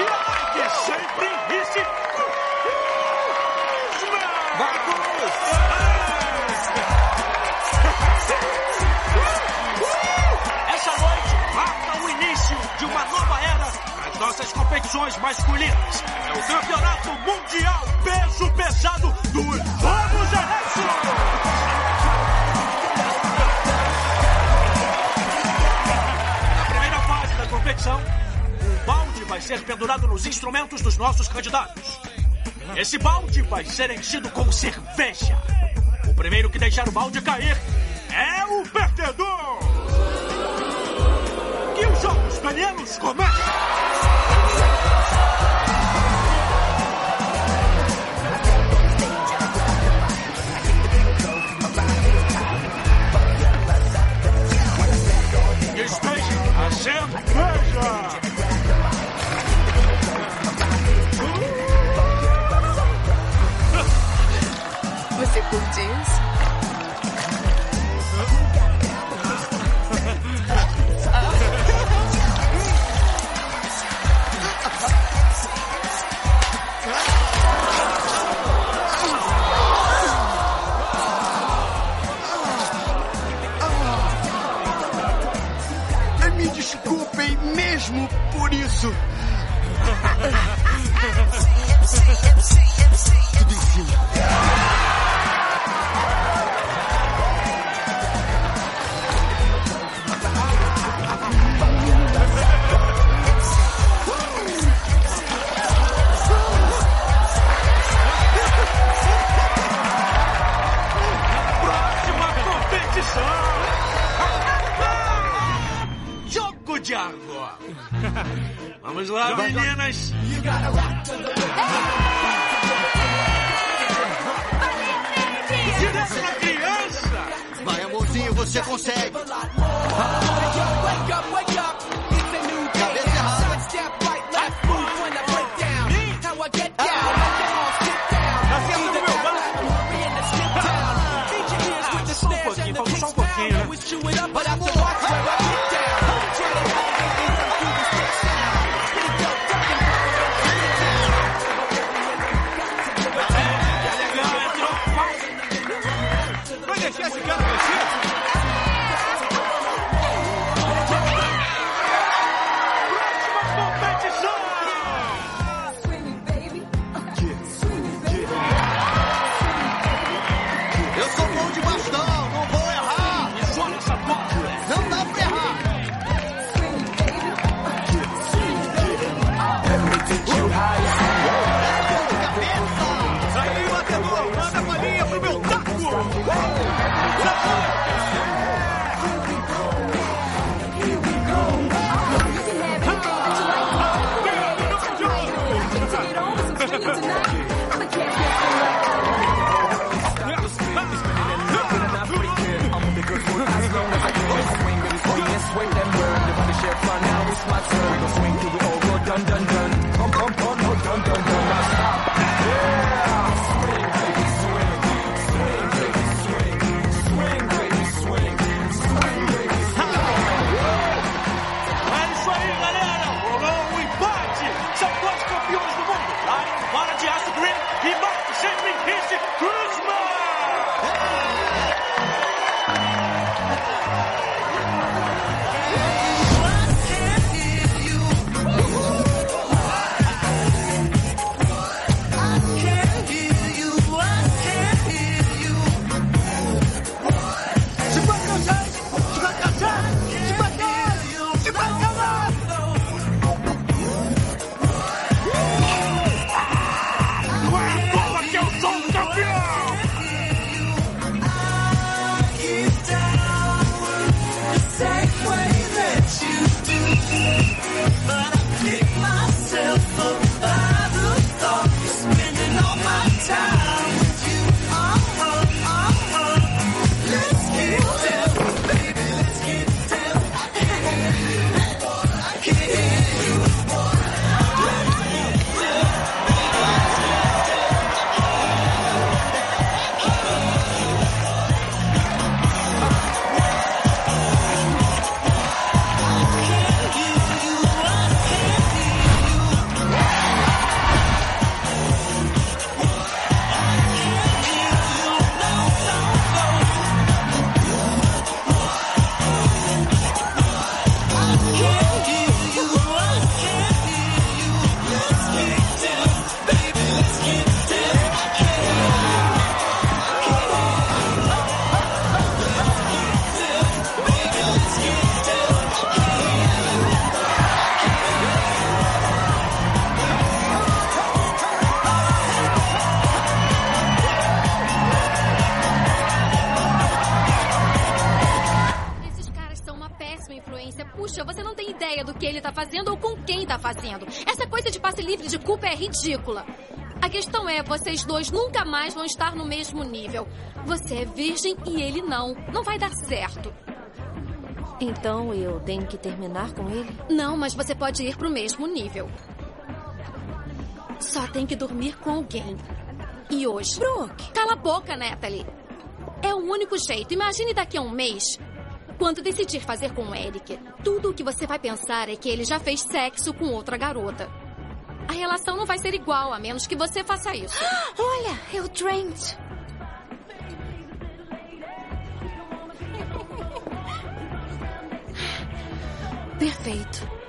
[SPEAKER 4] a Mike sempre vice. Essa noite marca o início de uma nova era nas nossas competições masculinas. É o Campeonato Mundial Peso Pesado dos Vamos Ereço! competição, um balde vai ser pendurado nos instrumentos dos nossos candidatos. Esse balde vai ser enchido com cerveja. O primeiro que deixar o balde cair é o perdedor! Que os jogos italianos começam! cerveja!
[SPEAKER 25] Você
[SPEAKER 3] curtiu? Fazendo ou com quem tá fazendo. Essa coisa de passe livre de culpa é ridícula. A questão é, vocês dois nunca mais vão estar no mesmo nível. Você é virgem e ele não. Não vai dar certo.
[SPEAKER 9] Então eu tenho que terminar com ele?
[SPEAKER 3] Não, mas você pode ir pro mesmo nível. Só tem que dormir com alguém. E hoje.
[SPEAKER 9] Brooke!
[SPEAKER 3] Cala a boca, Natalie. É o único jeito. Imagine daqui a um mês. Quando decidir fazer com o Eric, tudo o que você vai pensar é que ele já fez sexo com outra garota. A relação não vai ser igual, a menos que você faça isso.
[SPEAKER 9] Olha, é o Trent.
[SPEAKER 3] Perfeito.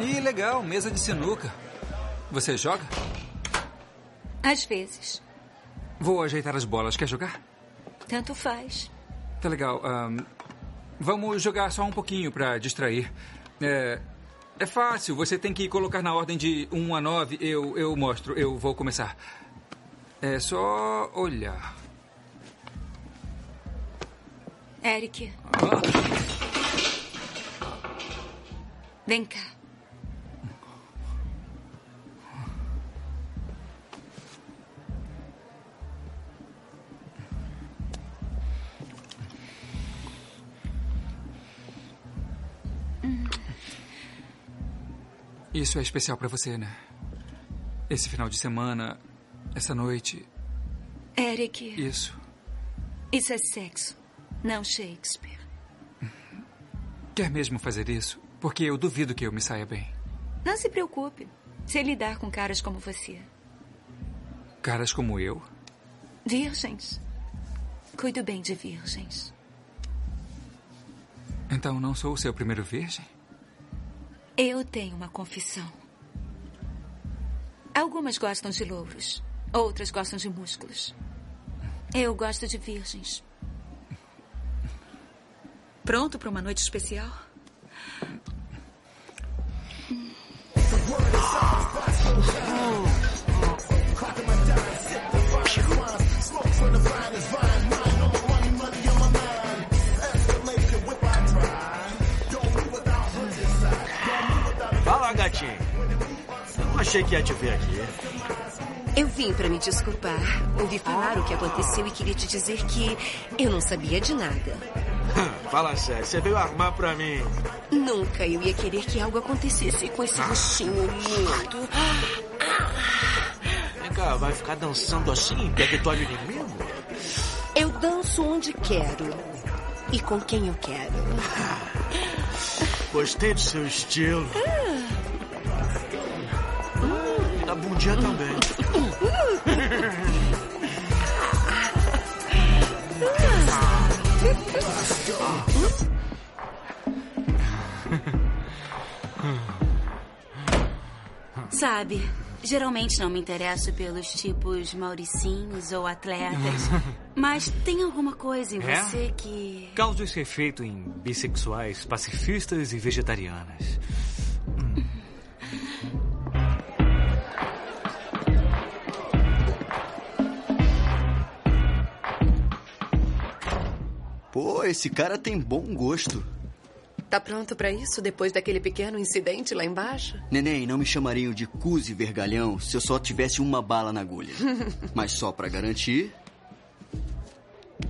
[SPEAKER 1] Ih, legal, mesa de sinuca. Você joga?
[SPEAKER 27] Às vezes.
[SPEAKER 1] Vou ajeitar as bolas. Quer jogar?
[SPEAKER 27] Tanto faz.
[SPEAKER 1] Tá legal. ahn, vamos jogar só um pouquinho pra distrair. É, é fácil. Você tem que colocar na ordem de 1 a 9. Eu, eu mostro. Eu vou começar. É só olhar.
[SPEAKER 27] Eric. Vem cá.
[SPEAKER 1] Isso é especial pra você, né? Esse final de semana, essa noite.
[SPEAKER 27] Eric.
[SPEAKER 1] Isso.
[SPEAKER 27] Isso é sexo, não Shakespeare.
[SPEAKER 1] Quer mesmo fazer isso? Porque eu duvido que eu me saia bem.
[SPEAKER 27] Não se preocupe. Sei lidar com caras como você.
[SPEAKER 1] Caras como eu?
[SPEAKER 27] Virgens. Cuido bem de virgens.
[SPEAKER 1] Então não sou o seu primeiro virgem?
[SPEAKER 27] Eu tenho uma confissão. Algumas gostam de louros, outras gostam de músculos. Eu gosto de virgens. Pronto para uma noite especial?
[SPEAKER 4] Fala, não achei que ia te ver aqui.
[SPEAKER 33] Eu vim para me desculpar. Ouvi falar o que aconteceu e queria te dizer que eu não sabia de nada.
[SPEAKER 4] Fala sério, você veio armar pra mim.
[SPEAKER 33] Nunca eu ia querer que algo acontecesse com esse rostinho lindo.
[SPEAKER 4] Vem cá, vai ficar dançando assim em território inimigo?
[SPEAKER 33] Eu danço onde quero e com quem eu quero.
[SPEAKER 4] Gostei do seu estilo. Bundinha também.
[SPEAKER 13] Sabe, geralmente não me interesso pelos tipos mauricinhos ou atletas. Mas tem alguma coisa em
[SPEAKER 11] É?
[SPEAKER 13] você que.
[SPEAKER 11] Causa esse efeito em bissexuais, pacifistas e vegetarianas.
[SPEAKER 8] Esse cara tem bom gosto.
[SPEAKER 2] Tá pronto pra isso depois daquele pequeno incidente lá embaixo?
[SPEAKER 8] Neném, não me chamariam de cuse vergalhão se eu só tivesse uma bala na agulha. Mas só pra garantir,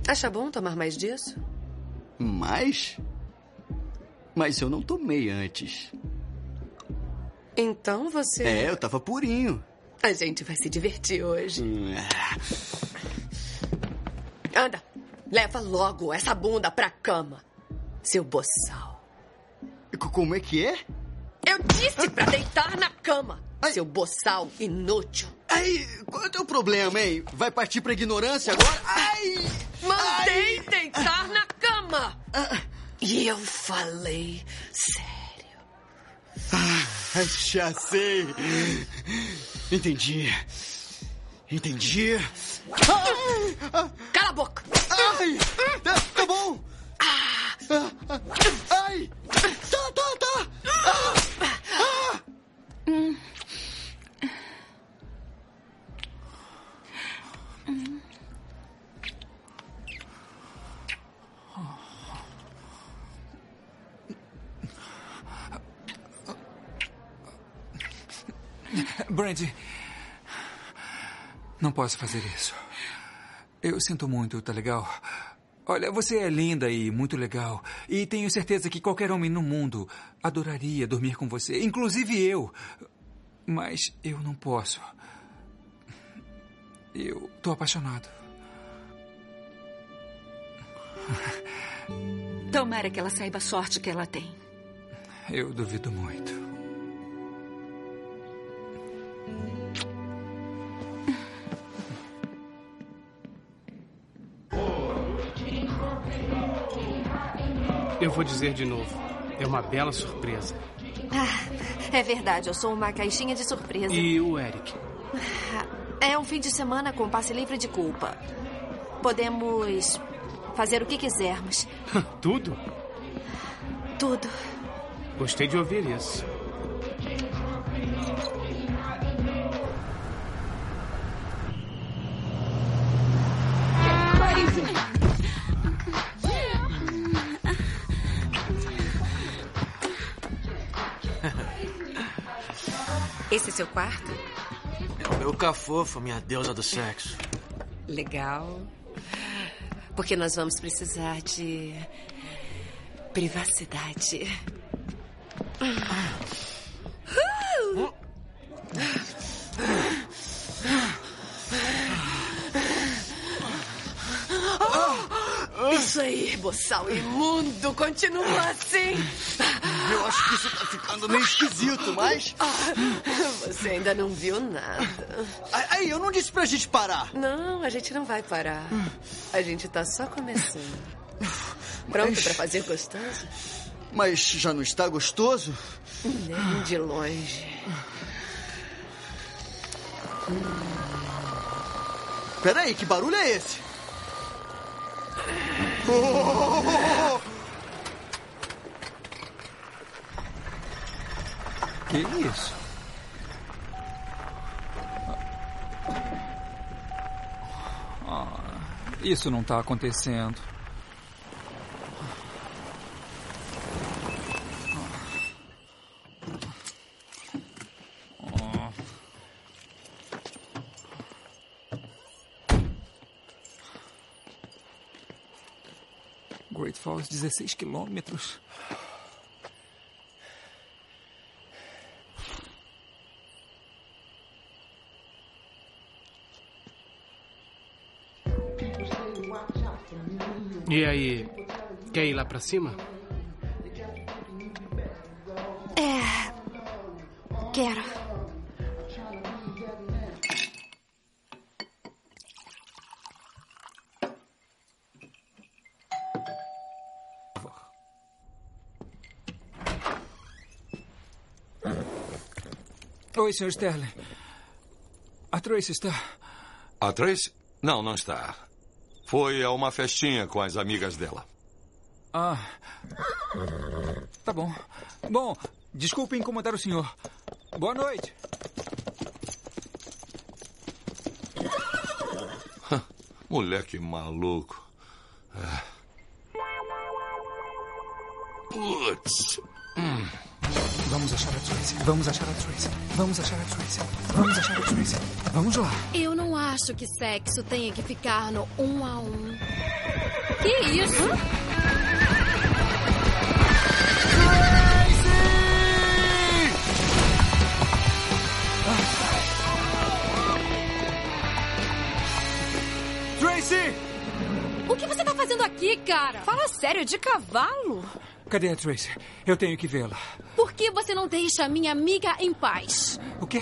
[SPEAKER 2] Acha bom tomar mais disso?
[SPEAKER 8] mais? Mas eu não tomei antes.
[SPEAKER 2] Então você.
[SPEAKER 8] É, eu tava purinho.
[SPEAKER 2] A gente vai se divertir hoje.
[SPEAKER 8] Hum,
[SPEAKER 2] Anda, leva logo essa bunda pra cama, seu boçal.
[SPEAKER 8] Como é que é?
[SPEAKER 2] Eu disse pra deitar na cama, seu boçal inútil.
[SPEAKER 8] Ai, qual é o teu problema, hein? Vai partir pra ignorância agora? Ai!
[SPEAKER 2] Mandei deitar na cama! E eu falei sério.
[SPEAKER 8] Ah, já sei. Entendi. Entendi.
[SPEAKER 2] Cala a boca!
[SPEAKER 8] Ai! Tá, tá bom! Ai! Tá, tá, tá! Ah,
[SPEAKER 1] Brandy, não posso fazer isso. Eu sinto muito, tá legal? Olha, você é linda e muito legal. E tenho certeza que qualquer homem no mundo adoraria dormir com você, inclusive eu. Mas eu não posso. Eu tô apaixonado.
[SPEAKER 27] Tomara que ela saiba a sorte que ela tem.
[SPEAKER 1] Eu duvido muito.
[SPEAKER 14] Eu vou dizer de novo. É uma bela surpresa.
[SPEAKER 9] Ah, é verdade, eu sou uma caixinha de surpresa.
[SPEAKER 14] E o Eric?
[SPEAKER 9] É um fim de semana com passe livre de culpa. Podemos fazer o que quisermos.
[SPEAKER 14] Tudo?
[SPEAKER 9] Tudo.
[SPEAKER 14] Gostei de ouvir isso.
[SPEAKER 34] Seu quarto?
[SPEAKER 4] É o meu cafofo, minha deusa do sexo.
[SPEAKER 34] Legal. Porque nós vamos precisar de privacidade.
[SPEAKER 2] Isso aí, boçal imundo, continua assim.
[SPEAKER 8] Eu acho que isso tá ficando meio esquisito, mas.
[SPEAKER 2] Você ainda não viu nada.
[SPEAKER 8] Aí, eu não disse pra gente parar.
[SPEAKER 2] Não, a gente não vai parar. A gente tá só começando. Pronto
[SPEAKER 8] Mas-
[SPEAKER 2] pra fazer gostoso?
[SPEAKER 8] Mas já não está gostoso?
[SPEAKER 2] Nem de longe.
[SPEAKER 8] Peraí, que barulho é esse? Oh!
[SPEAKER 1] Que isso? Ah, isso não tá acontecendo. Great Falls, 16 quilômetros.
[SPEAKER 14] E aí, quer ir lá pra cima?
[SPEAKER 9] É. Quero.
[SPEAKER 1] Oi, Sr. Sterling. A Tracy está.
[SPEAKER 15] A Trace? Não, não está. Foi a uma festinha com as amigas dela.
[SPEAKER 1] Ah. Tá bom. Bom, desculpe incomodar o senhor. Boa noite.
[SPEAKER 15] Moleque maluco. É. Putz. Hum.
[SPEAKER 1] Vamos achar a Tracy. Vamos achar a Tracy. Vamos achar a Tracy. Vamos achar a Tracy. Vamos lá.
[SPEAKER 3] Eu não acho que sexo tenha que ficar no um a um. Que isso?
[SPEAKER 1] Tracy!
[SPEAKER 3] O que você tá fazendo aqui, cara?
[SPEAKER 13] Fala sério, de cavalo?
[SPEAKER 1] Cadê a Tracy? Eu tenho que vê-la.
[SPEAKER 3] Por que você não deixa a minha amiga em paz?
[SPEAKER 1] O quê?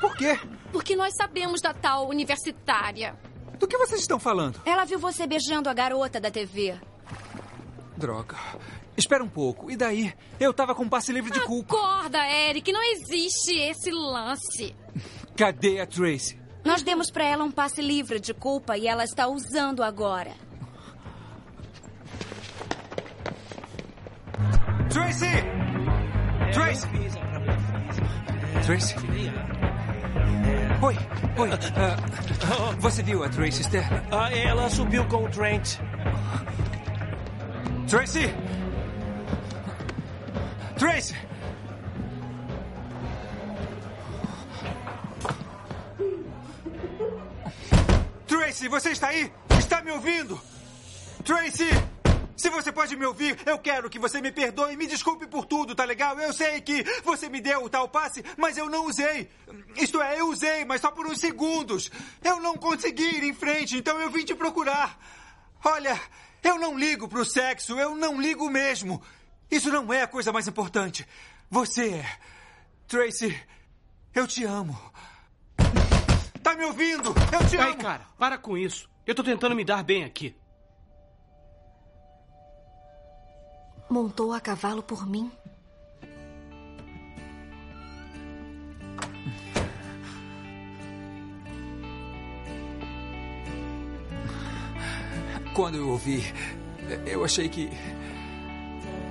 [SPEAKER 1] Por quê?
[SPEAKER 3] Porque nós sabemos da tal universitária.
[SPEAKER 1] Do que vocês estão falando?
[SPEAKER 13] Ela viu você beijando a garota da TV.
[SPEAKER 1] Droga. Espera um pouco. E daí? Eu tava com passe livre de culpa.
[SPEAKER 3] Acorda, Eric, não existe esse lance.
[SPEAKER 1] Cadê a Tracy?
[SPEAKER 13] Nós demos pra ela um passe livre de culpa e ela está usando agora.
[SPEAKER 1] Tracy! Tracy! Tracy? Oi, oi. Uh, você viu a Tracy Stern?
[SPEAKER 35] Ah, ela subiu com o Trent.
[SPEAKER 1] Tracy! Tracy! Tracy, você está aí? Está me ouvindo? Tracy! Se você pode me ouvir, eu quero que você me perdoe e me desculpe por tudo, tá legal? Eu sei que você me deu o tal passe, mas eu não usei. Isto é, eu usei, mas só por uns segundos. Eu não consegui ir em frente, então eu vim te procurar. Olha, eu não ligo pro sexo, eu não ligo mesmo. Isso não é a coisa mais importante. Você é. Tracy, eu te amo. Tá me ouvindo? Eu te amo.
[SPEAKER 14] Ai, cara, para com isso. Eu tô tentando me dar bem aqui.
[SPEAKER 9] Montou a cavalo por mim?
[SPEAKER 1] Quando eu ouvi, eu achei que.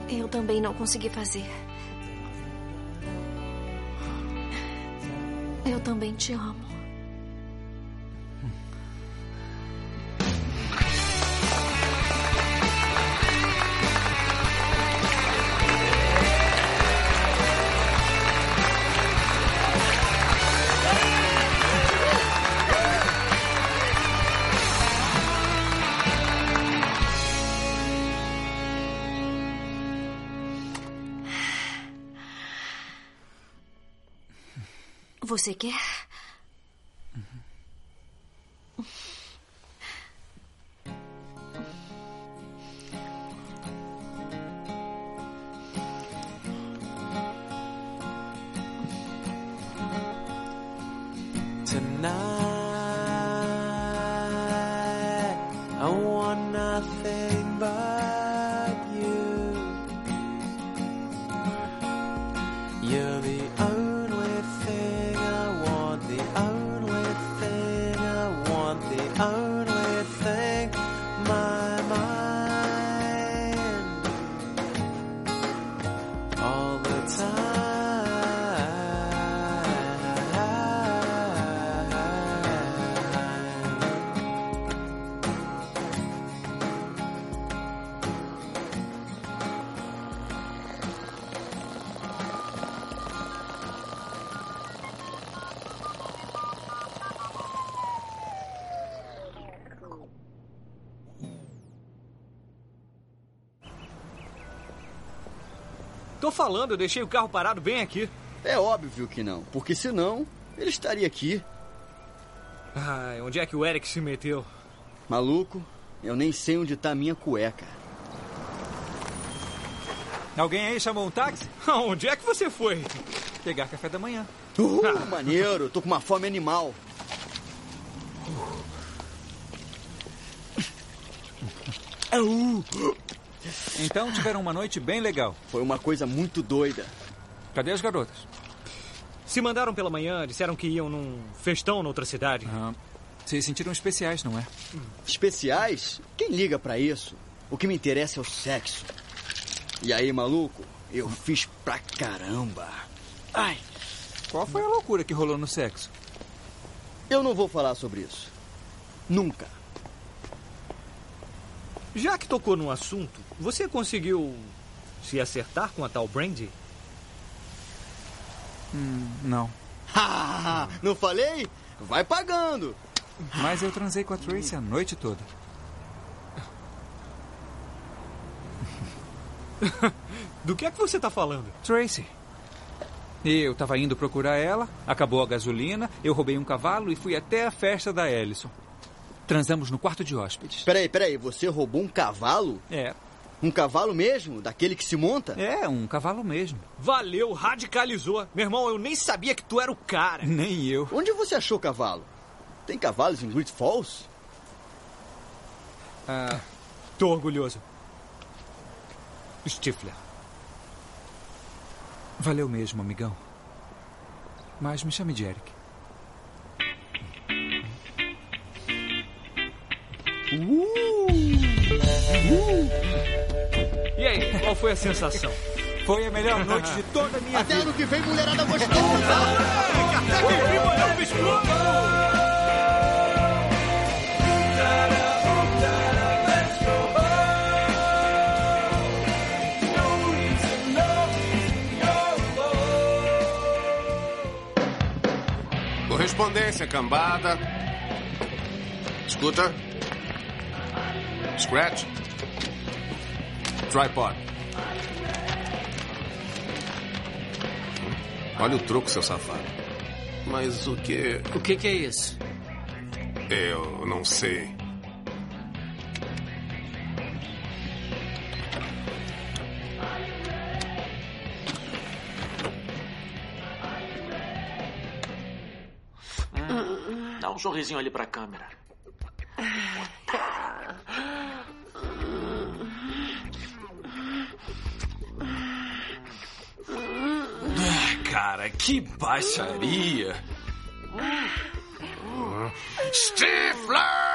[SPEAKER 9] Eu também não consegui fazer. Eu também te amo. Você quer?
[SPEAKER 11] Falando, eu deixei o carro parado bem aqui.
[SPEAKER 8] É óbvio que não, porque senão ele estaria aqui.
[SPEAKER 11] Ai, onde é que o Eric se meteu?
[SPEAKER 8] Maluco, eu nem sei onde tá a minha cueca.
[SPEAKER 1] Alguém aí chamou um táxi?
[SPEAKER 11] Onde é que você foi?
[SPEAKER 1] Pegar café da manhã.
[SPEAKER 8] Uh, maneiro, tô com uma fome animal.
[SPEAKER 1] Então tiveram uma noite bem legal.
[SPEAKER 8] Foi uma coisa muito doida.
[SPEAKER 1] Cadê as garotas?
[SPEAKER 11] Se mandaram pela manhã, disseram que iam num festão noutra cidade.
[SPEAKER 1] Ah, se sentiram especiais, não é?
[SPEAKER 8] Especiais? Quem liga pra isso? O que me interessa é o sexo. E aí, maluco? Eu fiz pra caramba. Ai,
[SPEAKER 1] Qual foi a loucura que rolou no sexo?
[SPEAKER 8] eu não vou falar sobre isso. Nunca.
[SPEAKER 11] Já que tocou no assunto, você conseguiu se acertar com a tal Brandy?
[SPEAKER 1] Hum, não.
[SPEAKER 8] Ah, não falei? Vai pagando.
[SPEAKER 1] Mas eu transei com a Tracy a noite toda.
[SPEAKER 11] Do que é que você tá falando?
[SPEAKER 1] Tracy. Eu tava indo procurar ela, acabou a gasolina, eu roubei um cavalo e fui até a festa da Ellison. Transamos no quarto de hóspedes.
[SPEAKER 8] Peraí, peraí, você roubou um cavalo?
[SPEAKER 1] É.
[SPEAKER 8] Um cavalo mesmo? Daquele que se monta?
[SPEAKER 1] É, um cavalo mesmo.
[SPEAKER 11] Valeu, radicalizou. Meu irmão, eu nem sabia que tu era o cara.
[SPEAKER 1] Nem eu.
[SPEAKER 8] Onde você achou cavalo? Tem cavalos em Great Falls?
[SPEAKER 1] Ah,
[SPEAKER 11] tô orgulhoso. Stifler.
[SPEAKER 1] Valeu mesmo, amigão. Mas me chame de Eric. Uh! Uh!
[SPEAKER 11] E aí, qual foi a sensação?
[SPEAKER 1] Foi a melhor noite de toda a minha
[SPEAKER 8] Até
[SPEAKER 1] vida.
[SPEAKER 8] Até ano que vem, mulherada gostosa!
[SPEAKER 11] Até que vem, é mulher biscoito!
[SPEAKER 24] Correspondência, cambada. Escuta. Scratch.
[SPEAKER 11] Tripod.
[SPEAKER 24] Olha o troco, seu safado. Mas o que.
[SPEAKER 4] O que, que é isso?
[SPEAKER 24] Eu não sei.
[SPEAKER 4] Hum, dá um sorrisinho ali pra câmera.
[SPEAKER 11] Ah. Ah, cara, que baixaria!
[SPEAKER 36] Stifler!